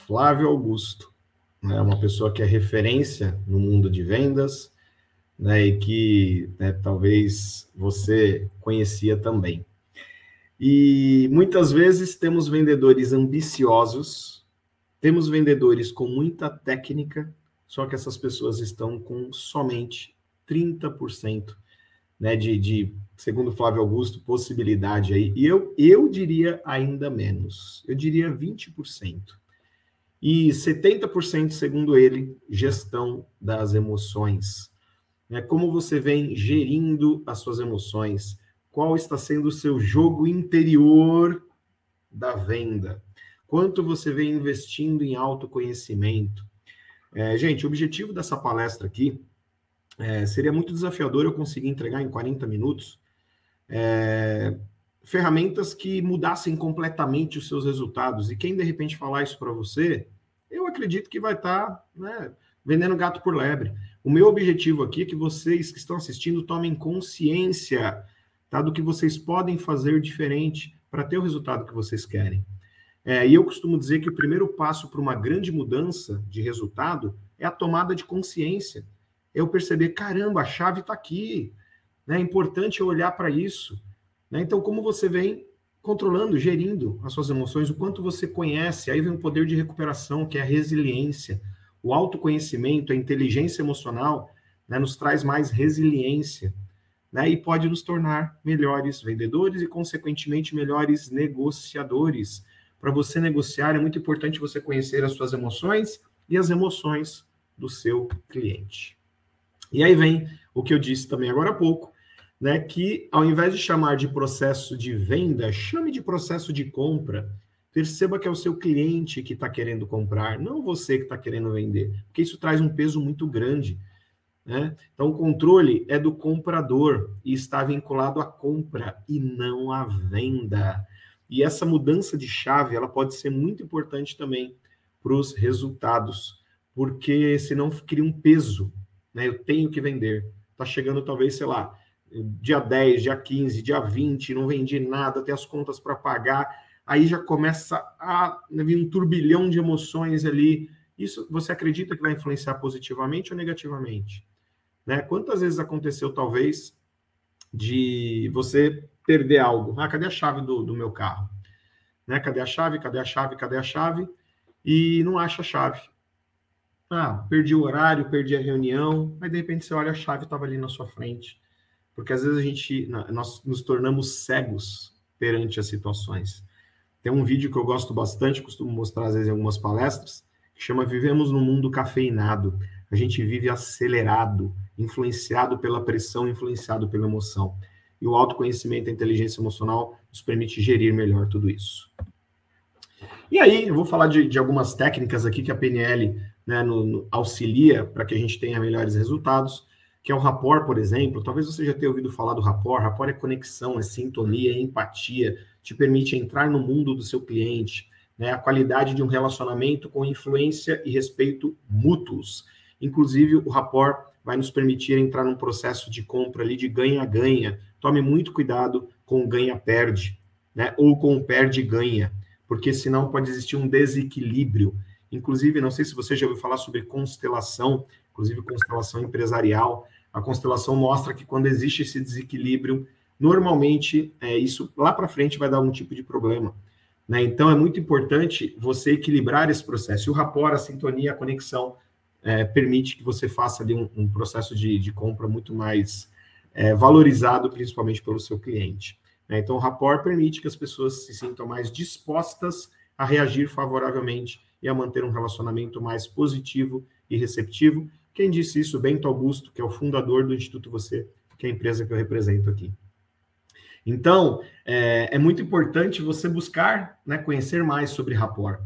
Flávio Augusto, né, uma pessoa que é referência no mundo de vendas, né, e que né, talvez você conhecia também. E muitas vezes temos vendedores ambiciosos, temos vendedores com muita técnica, só que essas pessoas estão com somente 30% né, de, de, segundo Flávio Augusto, possibilidade aí. E eu, eu diria ainda menos, eu diria 20% e 70%, segundo ele, gestão das emoções. É como você vem gerindo as suas emoções? Qual está sendo o seu jogo interior da venda? Quanto você vem investindo em autoconhecimento? É, gente, o objetivo dessa palestra aqui é, seria muito desafiador eu conseguir entregar em 40 minutos é, ferramentas que mudassem completamente os seus resultados. E quem de repente falar isso para você, eu acredito que vai estar tá, né, vendendo gato por lebre. O meu objetivo aqui é que vocês que estão assistindo tomem consciência tá, do que vocês podem fazer diferente para ter o resultado que vocês querem. É, e eu costumo dizer que o primeiro passo para uma grande mudança de resultado é a tomada de consciência. É eu perceber, caramba, a chave está aqui. Né? É importante eu olhar para isso. Né? Então, como você vem controlando, gerindo as suas emoções, o quanto você conhece, aí vem o poder de recuperação, que é a resiliência. O autoconhecimento, a inteligência emocional, né, nos traz mais resiliência, né, e pode nos tornar melhores vendedores e, consequentemente, melhores negociadores. Para você negociar, é muito importante você conhecer as suas emoções e as emoções do seu cliente. E aí vem o que eu disse também agora há pouco, né, que ao invés de chamar de processo de venda, chame de processo de compra. Perceba que é o seu cliente que está querendo comprar, não você que está querendo vender, porque isso traz um peso muito grande. Né? Então, o controle é do comprador e está vinculado à compra e não à venda. E essa mudança de chave ela pode ser muito importante também para os resultados, porque senão cria um peso. Né? Eu tenho que vender. Está chegando, talvez, sei lá, dia 10, dia 15, dia 20, não vendi nada, tem as contas para pagar, aí já começa a vir um turbilhão de emoções ali. Isso você acredita que vai influenciar positivamente ou negativamente? Né? Quantas vezes aconteceu, talvez, de você perder algo? Ah, cadê a chave do, do meu carro? Né? Cadê a chave? Cadê a chave? Cadê a chave? E não acha a chave. Ah, perdi o horário, perdi a reunião, aí de repente você olha a chave estava ali na sua frente porque às vezes a gente nós nos tornamos cegos perante as situações. Tem um vídeo que eu gosto bastante, costumo mostrar às vezes em algumas palestras, que chama Vivemos no mundo cafeinado. A gente vive acelerado, influenciado pela pressão, influenciado pela emoção. E o autoconhecimento, a inteligência emocional nos permite gerir melhor tudo isso. E aí, eu vou falar de, de algumas técnicas aqui que a PNL né, no, no, auxilia para que a gente tenha melhores resultados que é o rapport, por exemplo. Talvez você já tenha ouvido falar do rapport. Rapport é conexão, é sintonia, é empatia, te permite entrar no mundo do seu cliente, né? A qualidade de um relacionamento com influência e respeito mútuos. Inclusive, o rapport vai nos permitir entrar num processo de compra ali de ganha-ganha. Tome muito cuidado com ganha-perde, né? Ou com perde-ganha, porque senão pode existir um desequilíbrio. Inclusive, não sei se você já ouviu falar sobre constelação, inclusive constelação empresarial. A constelação mostra que quando existe esse desequilíbrio, normalmente é, isso lá para frente vai dar algum tipo de problema. Né? Então é muito importante você equilibrar esse processo. E o rapport, a sintonia, a conexão é, permite que você faça ali um, um processo de, de, compra muito mais é, valorizado, principalmente pelo seu cliente. Né? Então o rapport permite que as pessoas se sintam mais dispostas a reagir favoravelmente e a manter um relacionamento mais positivo e receptivo, Quem disse isso? Bento Augusto, que é o fundador do Instituto Você, que é a empresa que eu represento aqui. Então, é, é muito importante você buscar né, conhecer mais sobre rapport,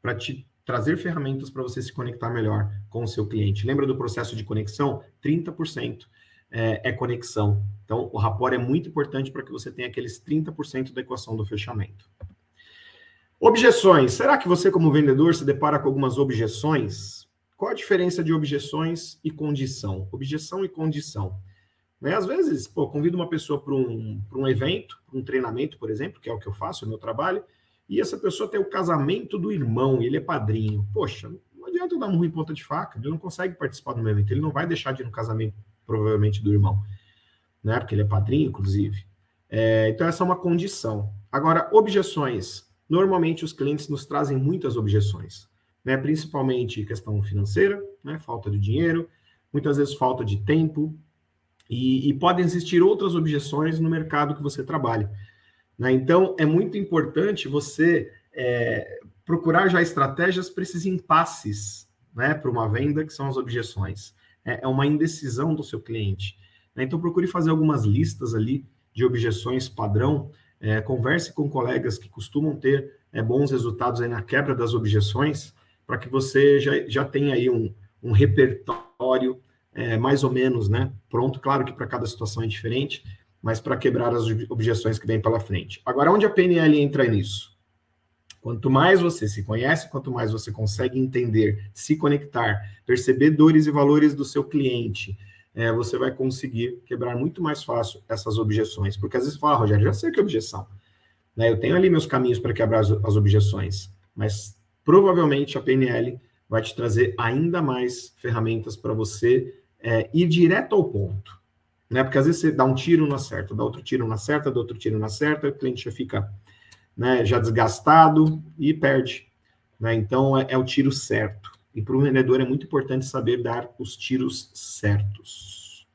para te trazer ferramentas para você se conectar melhor com o seu cliente. Lembra do processo de conexão? 30% é, é conexão. Então, o rapport é muito importante para que você tenha aqueles 30% da equação do fechamento. Objeções. Será que você, como vendedor, se depara com algumas objeções? Qual a diferença de objeções e condição? Objeção e condição. Né? Às vezes, pô, convido uma pessoa para um, um evento, um treinamento, por exemplo, que é o que eu faço, é o meu trabalho, e essa pessoa tem o casamento do irmão, ele é padrinho. Poxa, não adianta eu dar um ruim ponta de faca, ele não consegue participar do meu evento, ele não vai deixar de ir no casamento, provavelmente, do irmão, né? Porque ele é padrinho, inclusive. É, então, essa é uma condição. Agora, objeções. Normalmente, os clientes nos trazem muitas objeções, né? Principalmente questão financeira, né? Falta de dinheiro, muitas vezes falta de tempo, e, e podem existir outras objeções no mercado que você trabalha. Né? Então, é muito importante você é, procurar já estratégias para esses impasses né, para uma venda, que são as objeções. É, é uma indecisão do seu cliente. Né? Então, procure fazer algumas listas ali de objeções padrão. É, converse com colegas que costumam ter é, bons resultados na quebra das objeções, para que você já, já tenha aí um, um repertório é, mais ou menos né, pronto. Claro que para cada situação é diferente, mas para quebrar as objeções que vem pela frente. Agora, onde a PNL entra nisso? Quanto mais você se conhece, quanto mais você consegue entender, se conectar, perceber dores e valores do seu cliente, é, você vai conseguir quebrar muito mais fácil essas objeções. Porque às vezes fala, ah, Rogério, já sei que é objeção. Né? Eu tenho ali meus caminhos para quebrar as, as objeções, mas provavelmente a PNL vai te trazer ainda mais ferramentas para você é, ir direto ao ponto né? Porque às vezes você dá um tiro, não acerta, dá outro tiro, não acerta, dá outro tiro, não acerta, o cliente já fica né, já desgastado e perde. Né? Então é, é o tiro certo. E para o vendedor é muito importante saber dar os tiros certos.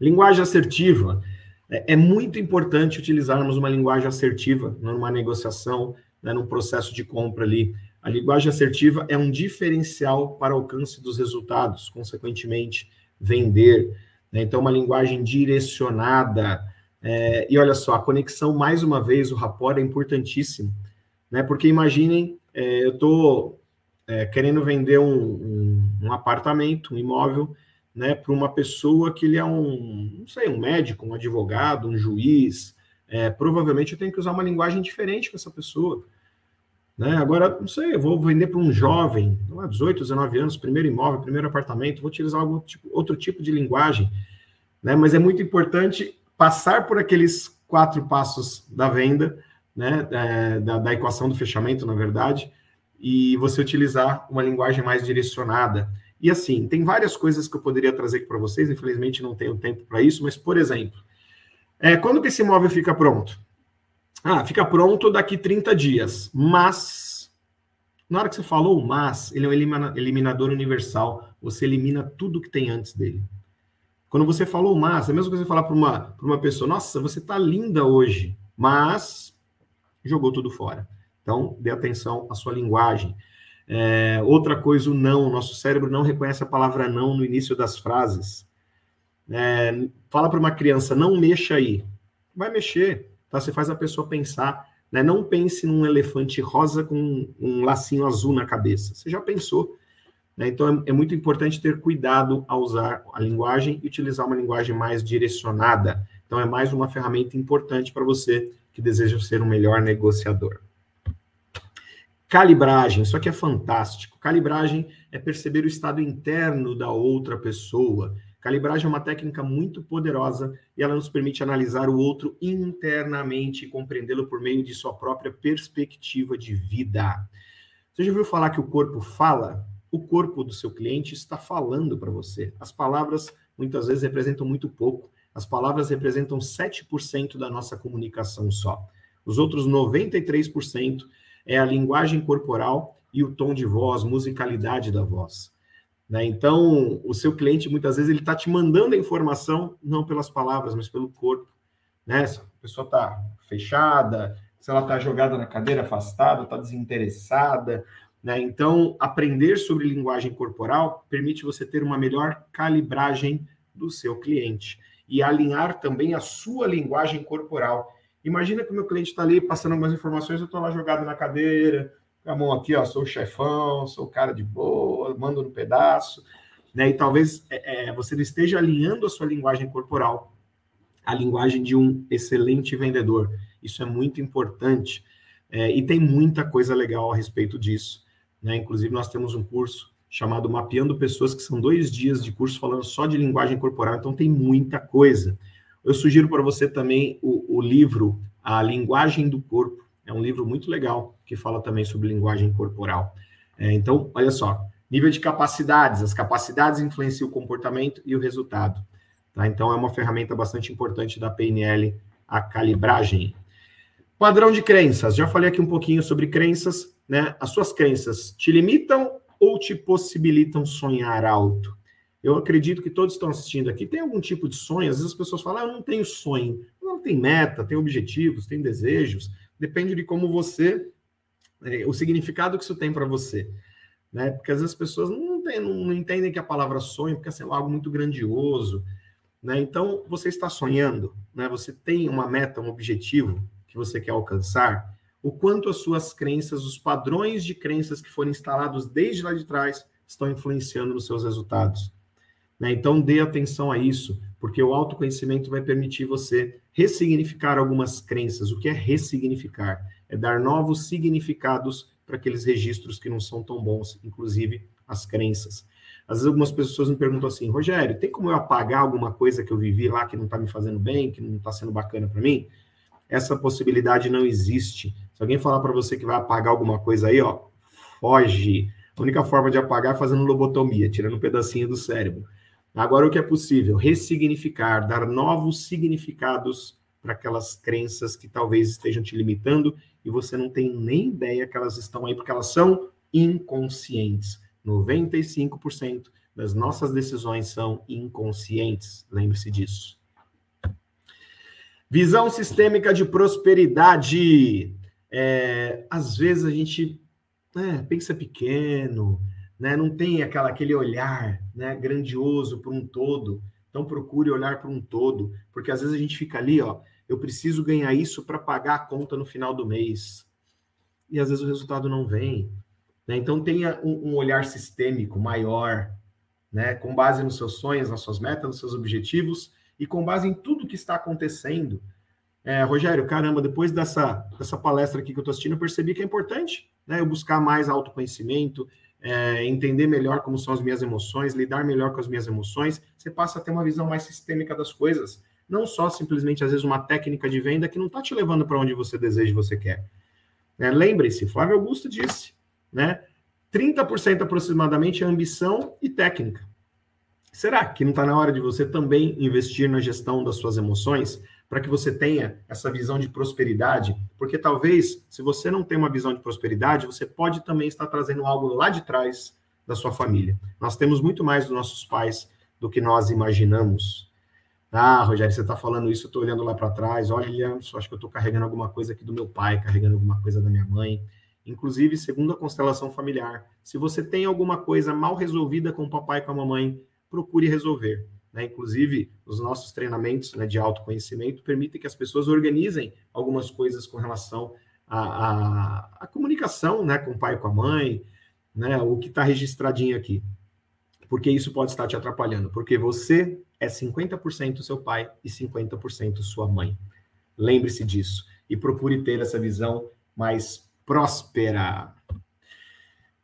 Linguagem assertiva. É, é muito importante utilizarmos uma linguagem assertiva numa negociação, né, num processo de compra ali. A linguagem assertiva é um diferencial para alcance dos resultados, consequentemente, vender. Né? Então, uma linguagem direcionada. É, e olha só, a conexão, mais uma vez, o rapport é importantíssimo. Né? Porque imaginem, é, eu estou é, querendo vender um, um, um, apartamento, um imóvel, né, para uma pessoa que ele é um, não sei, um médico, um advogado, um juiz. É, provavelmente eu tenho que usar uma linguagem diferente com essa pessoa. Né? Agora, não sei, eu vou vender para um jovem, 18, 19 anos, primeiro imóvel, primeiro apartamento, vou utilizar algum tipo, outro tipo de linguagem. Né? Mas é muito importante passar por aqueles quatro passos da venda, né? É, da, da equação do fechamento, na verdade, e você utilizar uma linguagem mais direcionada. E assim, tem várias coisas que eu poderia trazer aqui para vocês, infelizmente não tenho tempo para isso, mas, por exemplo, é, quando que esse imóvel fica pronto? Ah, fica pronto daqui 30 dias. Mas, na hora que você falou mas, ele é um eliminador universal. Você elimina tudo que tem antes dele. Quando você falou mas, é coisa que você falar para uma, uma pessoa: Nossa, você está linda hoje, mas jogou tudo fora. Então, dê atenção à sua linguagem. É, outra coisa, o não. Nosso cérebro não reconhece a palavra não no início das frases. É, fala para uma criança: Não mexa aí. Vai mexer. Tá? Você faz a pessoa pensar, né? Não pense num elefante rosa com um lacinho azul na cabeça. Você já pensou. Né? Então, é, é muito importante ter cuidado ao usar a linguagem e utilizar uma linguagem mais direcionada. Então, é mais uma ferramenta importante para você que deseja ser um melhor negociador. Calibragem, isso aqui é fantástico. Calibragem é perceber o estado interno da outra pessoa, Calibragem é uma técnica muito poderosa e ela nos permite analisar o outro internamente e compreendê-lo por meio de sua própria perspectiva de vida. Você já ouviu falar que o corpo fala? O corpo do seu cliente está falando para você. As palavras muitas vezes representam muito pouco. As palavras representam 7% da nossa comunicação só. Os outros 93% é a linguagem corporal e o tom de voz, musicalidade da voz. Né? Então, o seu cliente, muitas vezes, ele está te mandando a informação, não pelas palavras, mas pelo corpo. Né? Se a pessoa está fechada, se ela está jogada na cadeira, afastada, está desinteressada, Né? Então, aprender sobre linguagem corporal permite você ter uma melhor calibragem do seu cliente e alinhar também a sua linguagem corporal. Imagina que o meu cliente está ali passando algumas informações, eu estou lá jogado na cadeira, com a mão aqui, ó, sou chefão, sou cara de boa, mando no pedaço, né? E talvez é, é você esteja alinhando a sua linguagem corporal, a linguagem de um excelente vendedor. Isso é muito importante. É, e tem muita coisa legal a respeito disso. Né? Inclusive, nós temos um curso chamado Mapeando Pessoas, que são dois dias de curso falando só de linguagem corporal, então tem muita coisa. Eu sugiro para você também o, o livro A Linguagem do Corpo, é um livro muito legal que fala também sobre linguagem corporal. É, então, olha só, nível de capacidades, as capacidades influenciam o comportamento e o resultado. Tá? Então, é uma ferramenta bastante importante da PNL, a calibragem. Padrão de crenças, já falei aqui um pouquinho sobre crenças, né? As suas crenças te limitam ou te possibilitam sonhar alto? Eu acredito que todos estão assistindo aqui tem algum tipo de sonho. Às vezes as pessoas falam, ah, eu não tenho sonho. Não tem meta, tem objetivos, tem desejos. Depende de como você, é, o significado que isso tem para você. Né? Porque às vezes as pessoas não, tem, não, não entendem que a palavra sonho, porque é assim, algo muito grandioso. Né? Então, você está sonhando, né? você tem uma meta, um objetivo que você quer alcançar, o quanto as suas crenças, os padrões de crenças que foram instalados desde lá de trás, estão influenciando nos seus resultados. Né? Então, dê atenção a isso, porque o autoconhecimento vai permitir você ressignificar algumas crenças. O que é ressignificar? É dar novos significados para aqueles registros que não são tão bons, inclusive as crenças. Às vezes algumas pessoas me perguntam assim, Rogério, tem como eu apagar alguma coisa que eu vivi lá que não está me fazendo bem, que não está sendo bacana para mim? Essa possibilidade não existe. Se alguém falar para você que vai apagar alguma coisa aí, ó, foge. A única forma de apagar é fazendo lobotomia, tirando um pedacinho do cérebro. Agora, o que é possível? Ressignificar, dar novos significados para aquelas crenças que talvez estejam te limitando e você não tem nem ideia que elas estão aí, porque elas são inconscientes. 95% das nossas decisões são inconscientes. Lembre-se disso. Visão sistêmica de prosperidade é, às vezes a gente né, pensa pequeno, né, não tem aquela, aquele olhar né, grandioso para um todo. Então procure olhar para um todo, porque às vezes a gente fica ali, ó, eu preciso ganhar isso para pagar a conta no final do mês. E às vezes o resultado não vem. Né? Então tenha um, um olhar sistêmico maior, né, com base nos seus sonhos, nas suas metas, nos seus objetivos e com base em tudo que está acontecendo é, Rogério, caramba, depois dessa, dessa palestra aqui que eu estou assistindo, eu percebi que é importante né, eu buscar mais autoconhecimento, é, entender melhor como são as minhas emoções, lidar melhor com as minhas emoções. Você passa a ter uma visão mais sistêmica das coisas, não só simplesmente, às vezes, uma técnica de venda que não está te levando para onde você deseja e você quer. É, Lembre-se, Flávio Augusto disse, né? 30% aproximadamente é ambição e técnica. Será que não está na hora de você também investir na gestão das suas emoções? Para que você tenha essa visão de prosperidade, porque talvez, se você não tem uma visão de prosperidade, você pode também estar trazendo algo lá de trás da sua família. Nós temos muito mais dos nossos pais do que nós imaginamos. Ah, Rogério, você está falando isso, eu estou olhando lá para trás, olha, acho que eu estou carregando alguma coisa aqui do meu pai, carregando alguma coisa da minha mãe. Inclusive, segundo a constelação familiar, se você tem alguma coisa mal resolvida com o papai e com a mamãe, procure resolver. Né? Inclusive, os nossos treinamentos né, de autoconhecimento permitem que as pessoas organizem algumas coisas com relação à, comunicação né, com o pai e com a mãe, né, o que está registradinho aqui. Porque isso pode estar te atrapalhando. Porque você é 50% seu pai e 50% sua mãe. Lembre-se disso. E procure ter essa visão mais próspera.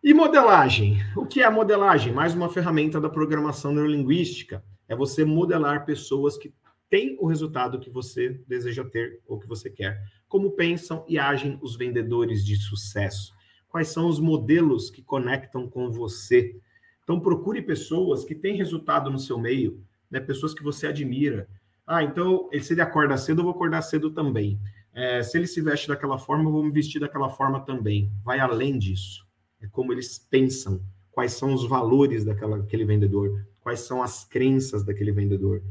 E modelagem? O que é a modelagem? Mais uma ferramenta da programação neurolinguística é você modelar pessoas que têm o resultado que você deseja ter ou que você quer. Como pensam e agem os vendedores de sucesso? Quais são os modelos que conectam com você? Então, procure pessoas que têm resultado no seu meio, né? pessoas que você admira. Ah, então, se ele acorda cedo, eu vou acordar cedo também. É, se ele se veste daquela forma, eu vou me vestir daquela forma também. Vai além disso. É como eles pensam, quais são os valores daquele vendedor, quais são as crenças daquele vendedor.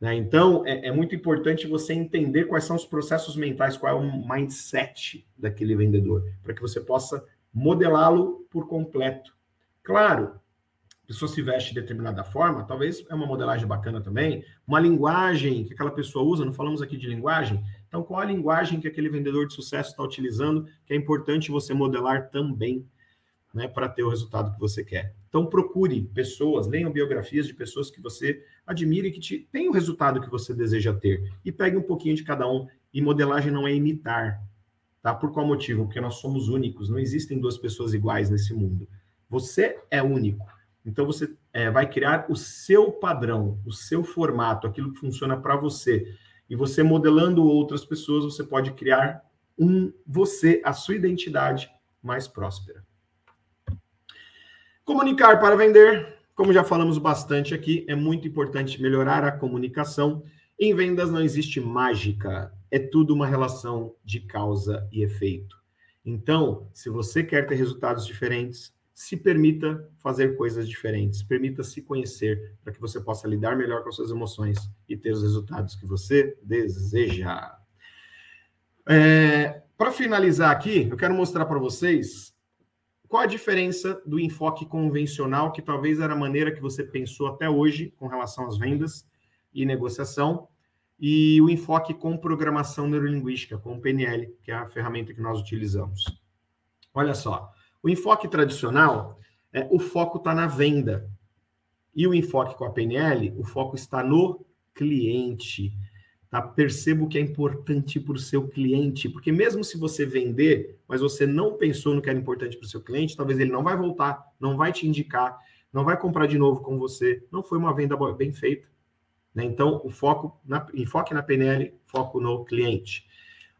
Né? Então, é, é, muito importante você entender quais são os processos mentais, qual é o mindset daquele vendedor, para que você possa modelá-lo por completo. Claro, a pessoa se veste de determinada forma, talvez é uma modelagem bacana também, uma linguagem que aquela pessoa usa, não falamos aqui de linguagem, então qual a linguagem que aquele vendedor de sucesso está utilizando, que é importante você modelar também, né, para ter o resultado que você quer. Então procure pessoas, leiam biografias de pessoas que você admire e que te, tem o resultado que você deseja ter, e pegue um pouquinho de cada um, e modelagem não é imitar, tá? Por qual motivo? Porque nós somos únicos, não existem duas pessoas iguais nesse mundo. Você é único. Então você é, vai criar o seu padrão, o seu formato, aquilo que funciona para você. E você modelando outras pessoas, você pode criar um você, a sua identidade mais próspera. Comunicar para vender, como já falamos bastante aqui, é muito importante melhorar a comunicação. Em vendas não existe mágica, é tudo uma relação de causa e efeito. Então, se você quer ter resultados diferentes, se permita fazer coisas diferentes, permita se conhecer para que você possa lidar melhor com as suas emoções e ter os resultados que você deseja. É, para finalizar aqui, eu quero mostrar para vocês qual a diferença do enfoque convencional, que talvez era a maneira que você pensou até hoje com relação às vendas e negociação, e o enfoque com programação neurolinguística, com PNL, que é a ferramenta que nós utilizamos. Olha só, o enfoque tradicional, é, o foco está na venda. E o enfoque com a PNL, o foco está no cliente. Tá? Percebo que é importante para o seu cliente, porque mesmo se você vender, mas você não pensou no que era importante para o seu cliente, talvez ele não vai voltar, não vai te indicar, não vai comprar de novo com você. Não foi uma venda bem feita. Né? Então, o foco na, enfoque na PNL, foco no cliente.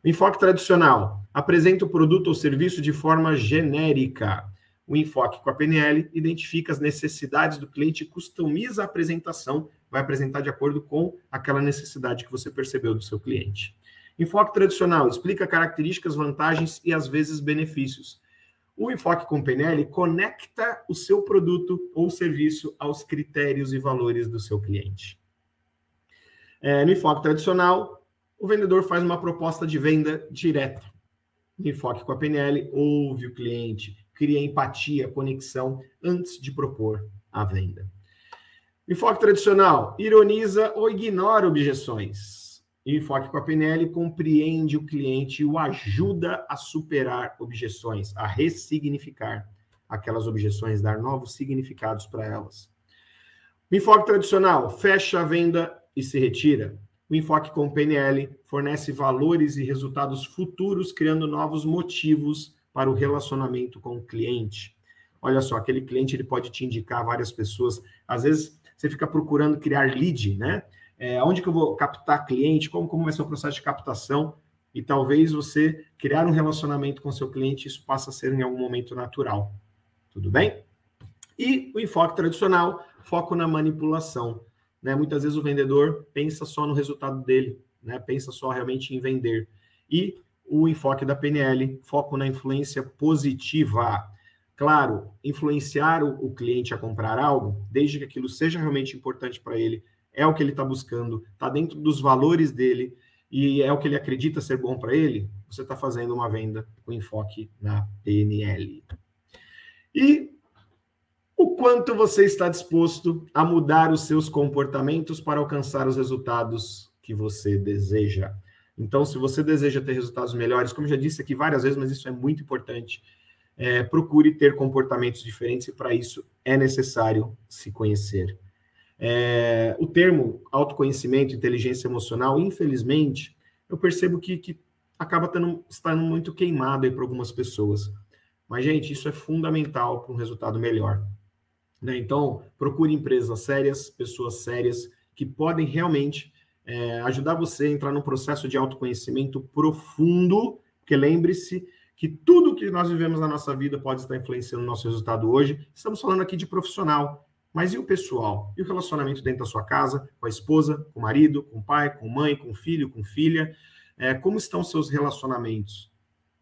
O enfoque tradicional apresenta o produto ou serviço de forma genérica. O enfoque com a PNL identifica as necessidades do cliente e customiza a apresentação, vai apresentar de acordo com aquela necessidade que você percebeu do seu cliente. Enfoque tradicional explica características, vantagens e às vezes benefícios. O enfoque com PNL conecta o seu produto ou serviço aos critérios e valores do seu cliente. É, no enfoque tradicional, o vendedor faz uma proposta de venda direta. Enfoque com a PNL, ouve o cliente, cria empatia, conexão antes de propor a venda. Enfoque tradicional, ironiza ou ignora objeções. Enfoque com a PNL compreende o cliente e o ajuda a superar objeções, a ressignificar aquelas objeções, dar novos significados para elas. enfoque tradicional, fecha a venda e se retira. O enfoque com PNL fornece valores e resultados futuros, criando novos motivos para o relacionamento com o cliente. Olha só, aquele cliente ele pode te indicar várias pessoas. Às vezes você fica procurando criar lead, né? É, onde que eu vou captar cliente? Como, como vai ser o processo de captação? E talvez você criar um relacionamento com seu cliente, isso passa a ser em algum momento natural. Tudo bem? E o enfoque tradicional, foco na manipulação. Né? Muitas vezes o vendedor pensa só no resultado dele, né? pensa só realmente em vender. E o enfoque da PNL, foco na influência positiva. Claro, influenciar o, o cliente a comprar algo, desde que aquilo seja realmente importante para ele, é o que ele está buscando, está dentro dos valores dele e é o que ele acredita ser bom para ele, você está fazendo uma venda com enfoque na PNL. E o quanto você está disposto a mudar os seus comportamentos para alcançar os resultados que você deseja. Então, se você deseja ter resultados melhores, como já disse aqui várias vezes, mas isso é muito importante, é, procure ter comportamentos diferentes e para isso é necessário se conhecer. É, o termo autoconhecimento, inteligência emocional, infelizmente, eu percebo que, que acaba tendo, estando muito queimado aí para algumas pessoas. Mas, gente, isso é fundamental para um resultado melhor. Né? Então, procure empresas sérias, pessoas sérias, que podem realmente é, ajudar você a entrar num processo de autoconhecimento profundo, porque lembre-se que tudo que nós vivemos na nossa vida pode estar influenciando o nosso resultado hoje. Estamos falando aqui de profissional, mas e o pessoal? E o relacionamento dentro da sua casa, com a esposa, com o marido, com o pai, com mãe, com o filho, com filha? É, como estão seus relacionamentos?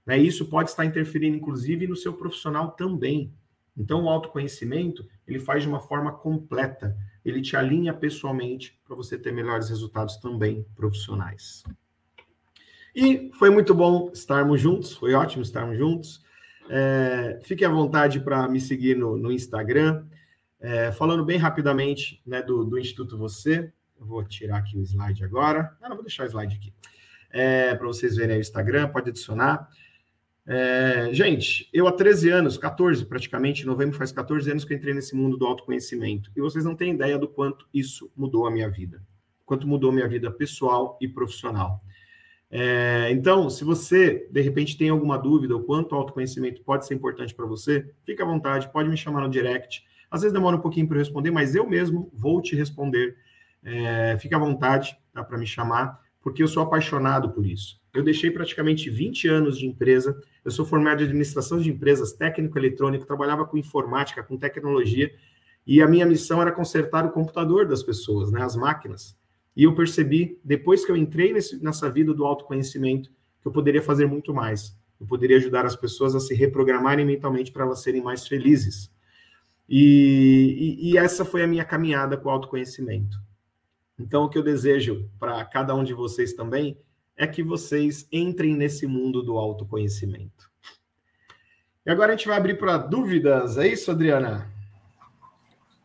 Né? Isso pode estar interferindo, inclusive, no seu profissional também. Então, o autoconhecimento, ele faz de uma forma completa. Ele te alinha pessoalmente para você ter melhores resultados também profissionais. E foi muito bom estarmos juntos, foi ótimo estarmos juntos. É, fique à vontade para me seguir no, no Instagram. É, falando bem rapidamente né, do, do, Instituto Você, eu vou tirar aqui o slide agora. Ah, não, vou deixar o slide aqui. É, para vocês verem o Instagram, pode adicionar. É, gente, eu há 13 anos, 14 praticamente, em novembro faz 14 anos que entrei nesse mundo do autoconhecimento. E vocês não têm ideia do quanto isso mudou a minha vida. Quanto mudou a minha vida pessoal e profissional. É, então, se você, de repente, tem alguma dúvida o quanto o autoconhecimento pode ser importante para você, fique à vontade, pode me chamar no direct. Às vezes demora um pouquinho para responder, mas eu mesmo vou te responder. É, fique à vontade tá, para me chamar, porque eu sou apaixonado por isso. Eu deixei praticamente 20 anos de empresa, eu sou formado em administração de empresas, técnico eletrônico, trabalhava com informática, com tecnologia, e a minha missão era consertar o computador das pessoas, né, as máquinas. E eu percebi, depois que eu entrei nesse, nessa vida do autoconhecimento, que eu poderia fazer muito mais. Eu poderia ajudar as pessoas a se reprogramarem mentalmente para elas serem mais felizes. E, e, e, essa foi a minha caminhada com o autoconhecimento. Então, o que eu desejo para cada um de vocês também é que vocês entrem nesse mundo do autoconhecimento. E agora a gente vai abrir para dúvidas, é isso, Adriana?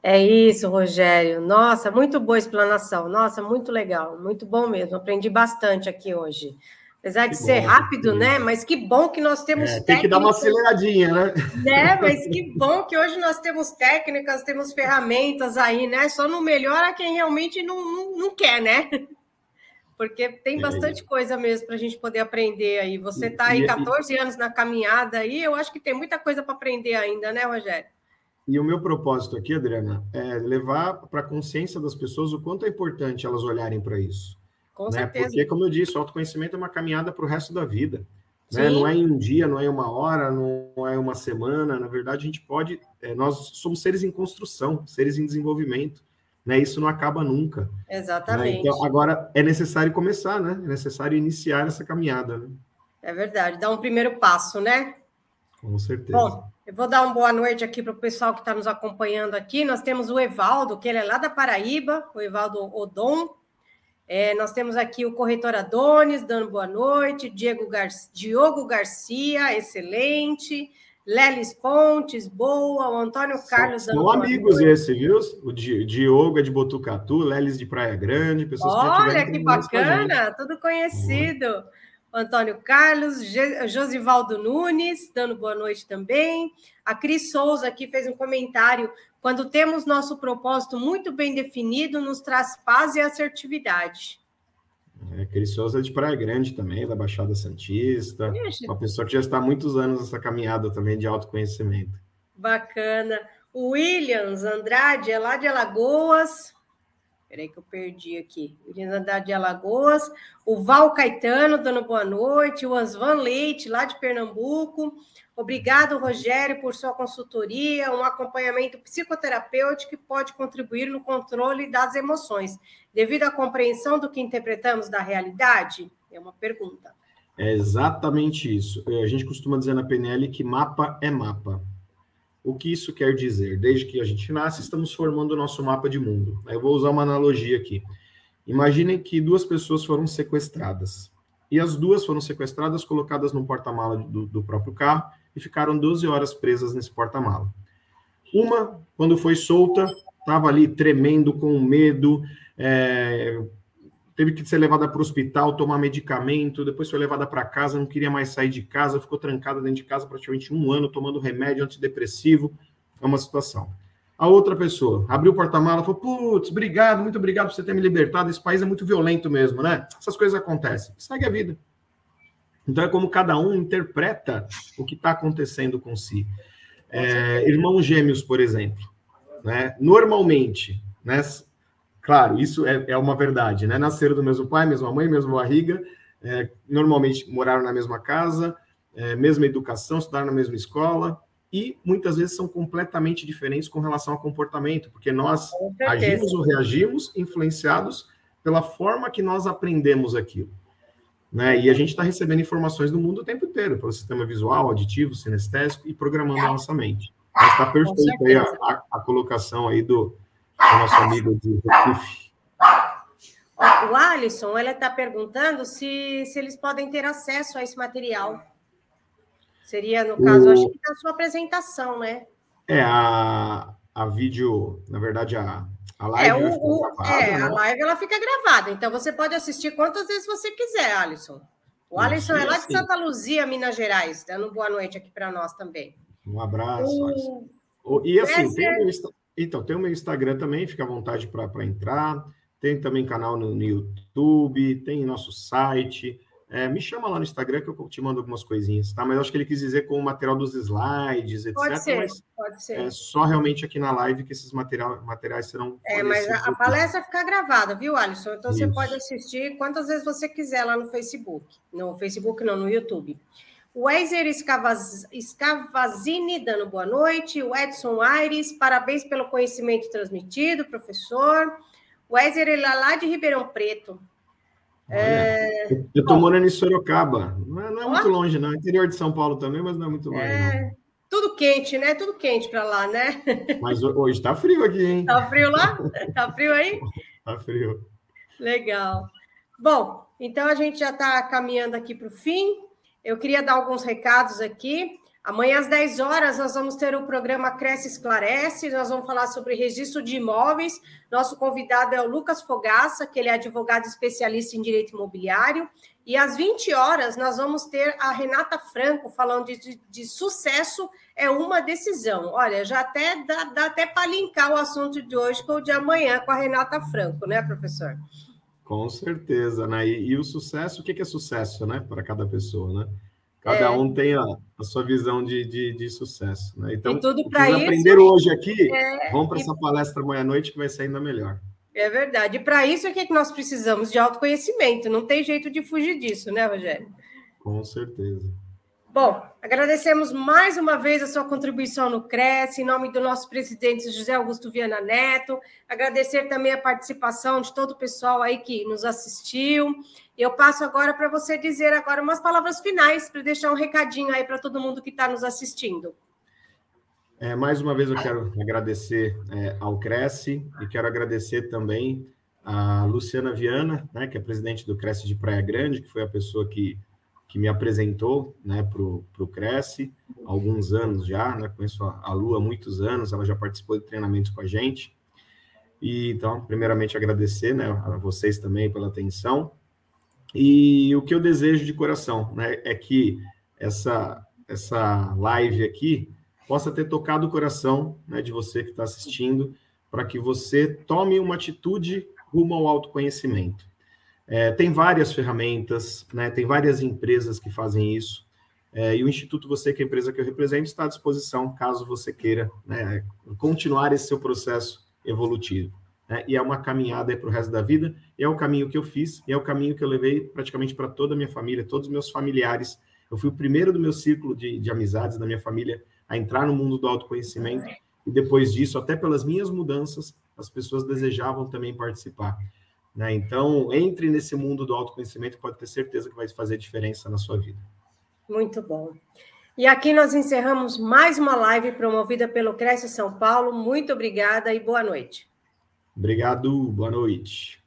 É isso, Rogério. Nossa, muito boa explanação. Nossa, muito legal, muito bom mesmo. Aprendi bastante aqui hoje. Apesar de que ser bom, rápido, né? Mas que bom que nós temos é, Tem que dar uma aceleradinha, né? Né? Mas que bom que hoje nós temos técnicas, temos ferramentas aí, né? Só não melhora quem realmente não, não, não quer, né? porque tem é bastante é coisa mesmo para a gente poder aprender aí. Você está aí 14 anos na caminhada aí, eu acho que tem muita coisa para aprender ainda, né, Rogério? E o meu propósito aqui, Adriana, é levar para a consciência das pessoas o quanto é importante elas olharem para isso. Com né? certeza. Porque, como eu disse, o autoconhecimento é uma caminhada para o resto da vida. Né? Não é em um dia, não é em uma hora, não é uma semana. Na verdade, a gente pode. É, nós somos seres em construção, seres em desenvolvimento né? Isso não acaba nunca. Né? Exatamente. Né? Então, agora é necessário começar, né? É necessário iniciar essa caminhada. Né? É verdade, dar um primeiro passo, né? Com certeza. Bom, eu vou dar uma boa noite aqui para o pessoal que está nos acompanhando aqui. Nós temos o Evaldo, que ele é lá da Paraíba, o Evaldo Odon. É, nós temos aqui o corretor Adonis, dando boa noite. Diego Gar... Diogo Garcia, excelente. Lelis Pontes, boa, o Antônio Carlos. São, são amigos esse, viu? O Diogo é de Botucatu, Lelis de Praia Grande, pessoas Olha, que, que bacana, tudo conhecido. Uhum. Antônio Carlos, Josivaldo Nunes, dando boa noite também. A Cris Souza aqui fez um comentário. Quando temos nosso propósito muito bem definido, nos traz paz e assertividade. É, Cris Souza é de Praia Grande também, da Baixada Santista. Ixi. Uma pessoa que já está há muitos anos nessa caminhada também de autoconhecimento. Bacana. O Williams Andrade é lá de Alagoas. Peraí que eu perdi aqui. Williams Andrade de Alagoas. O Val Caetano dando boa noite. O Asvan Leite, lá de Pernambuco. Obrigado, Rogério, por sua consultoria, um acompanhamento psicoterapêutico que pode contribuir no controle das emoções, devido à compreensão do que interpretamos da realidade? É uma pergunta. É exatamente isso. A gente costuma dizer na PNL que mapa é mapa. O que isso quer dizer? Desde que a gente nasce, estamos formando o nosso mapa de mundo. Eu vou usar uma analogia aqui. Imaginem que duas pessoas foram sequestradas. E as duas foram sequestradas, colocadas no porta-mala do, do próprio carro e ficaram 12 horas presas nesse porta-mala. Uma, quando foi solta, estava ali tremendo, com medo, é, teve que ser levada para o hospital, tomar medicamento, depois foi levada para casa, não queria mais sair de casa, ficou trancada dentro de casa praticamente um ano, tomando remédio antidepressivo. É uma situação. A outra pessoa abriu o porta-mala falou: Putz, obrigado, muito obrigado por você ter me libertado. Esse país é muito violento mesmo, né? Essas coisas acontecem. Segue a vida. Então é como cada um interpreta o que está acontecendo com si. É, irmãos gêmeos, por exemplo, né? Normalmente, né? Claro, isso é, é, uma verdade, né? Nasceram do mesmo pai, mesma mãe, mesma barriga, é, normalmente moraram na mesma casa, é, mesma educação, estudaram na mesma escola e muitas vezes são completamente diferentes com relação ao comportamento, porque nós agimos ou reagimos influenciados pela forma que nós aprendemos aquilo. Né? E a gente está recebendo informações do mundo o tempo inteiro, pelo sistema visual, auditivo, sinestésico e programando a nossa mente. Mas está perfeito aí a, a, a, colocação aí do, do nosso amigo de Recife. O Alisson, ela está perguntando se, se eles podem ter acesso a esse material. Seria, no caso, o... acho que a sua apresentação, né? É, a, a vídeo, na verdade, a, a live. É, o, gravada, é né? a live ela fica gravada, então você pode assistir quantas vezes você quiser, Alisson. O Alisson é lá de Santa Luzia, Minas Gerais, dando boa noite aqui para nós também. Um abraço. O... E assim, tem meu, então, tem o meu Instagram também, fica à vontade para entrar. Tem também canal no, no YouTube, tem nosso site. É, me chama lá no Instagram que eu te mando algumas coisinhas, tá? Mas acho que ele quis dizer com o material dos slides, etc. Pode ser, pode ser. É só realmente aqui na live que esses material, materiais serão. É, mas a, a palestra fica gravada, viu, Alisson? Então Isso. você pode assistir quantas vezes você quiser lá no Facebook. No Facebook, não, no YouTube. O Eiser Escavaz, Escavazini dando boa noite. O Edson Aires, parabéns pelo conhecimento transmitido, professor. O Eiser ele é lá de Ribeirão Preto. É... Eu estou morando em Sorocaba. Não é, não é muito longe, não. Interior de São Paulo também, mas não é muito longe. É... Tudo quente, né? Tudo quente para lá, né? Mas hoje está frio aqui, hein? Está frio lá? Está frio aí? Está frio. Legal. Bom, então a gente já está caminhando aqui para o fim. Eu queria dar alguns recados aqui. Amanhã às 10 horas nós vamos ter o programa Cresce Esclarece, nós vamos falar sobre registro de imóveis. Nosso convidado é o Lucas Fogaça, que ele é advogado especialista em direito imobiliário. E às 20 horas nós vamos ter a Renata Franco falando de, de, de sucesso é uma decisão. Olha, já até dá, dá até para linkar o assunto de hoje com o de amanhã com a Renata Franco, né, professor? Com certeza, né? E, e o sucesso, o que é sucesso, né, para cada pessoa, né? Cada é. um tem a, a sua visão de, de, de, sucesso. Né? Então, e tudo para isso. aprenderam hoje aqui, é, vamos para e... essa palestra amanhã à noite que vai ser ainda melhor. É verdade. E para isso, o que, é que nós precisamos? De autoconhecimento. Não tem jeito de fugir disso, né, Rogério? Com certeza. Bom, agradecemos mais uma vez a sua contribuição no Cresce, em nome do nosso presidente José Augusto Viana Neto. Agradecer também a participação de todo o pessoal aí que nos assistiu. Eu passo agora para você dizer agora umas palavras finais para deixar um recadinho aí para todo mundo que está nos assistindo. É, mais uma vez eu quero agradecer é, ao Cresce e quero agradecer também a Luciana Viana, né, que é presidente do Cresce de Praia Grande, que foi a pessoa que que me apresentou né, para o Cresce há alguns anos já, né, conheço a, a há muitos anos, ela já participou de treinamentos com a gente. E então, primeiramente, agradecer né, a vocês também pela atenção. E o que eu desejo de coração né, é que essa, essa live aqui possa ter tocado o coração né, de você que está assistindo, para que você tome uma atitude rumo ao autoconhecimento. É, tem várias ferramentas, né, tem várias empresas que fazem isso. É, e o Instituto Você, que é a empresa que eu represento, está à disposição caso você queira né, continuar esse seu processo evolutivo. Né? E é uma caminhada para o resto da vida, e é o caminho que eu fiz, e é o caminho que eu levei praticamente para toda a minha família, todos os meus familiares. Eu fui o primeiro do meu ciclo de, de amizades da minha família a entrar no mundo do autoconhecimento, e depois disso, até pelas minhas mudanças, as pessoas desejavam também participar. Né? Então, entre nesse mundo do autoconhecimento, pode ter certeza que vai fazer diferença na sua vida. Muito bom. E aqui nós encerramos mais uma live promovida pelo Cresce São Paulo. Muito obrigada e boa noite. Obrigado, boa noite.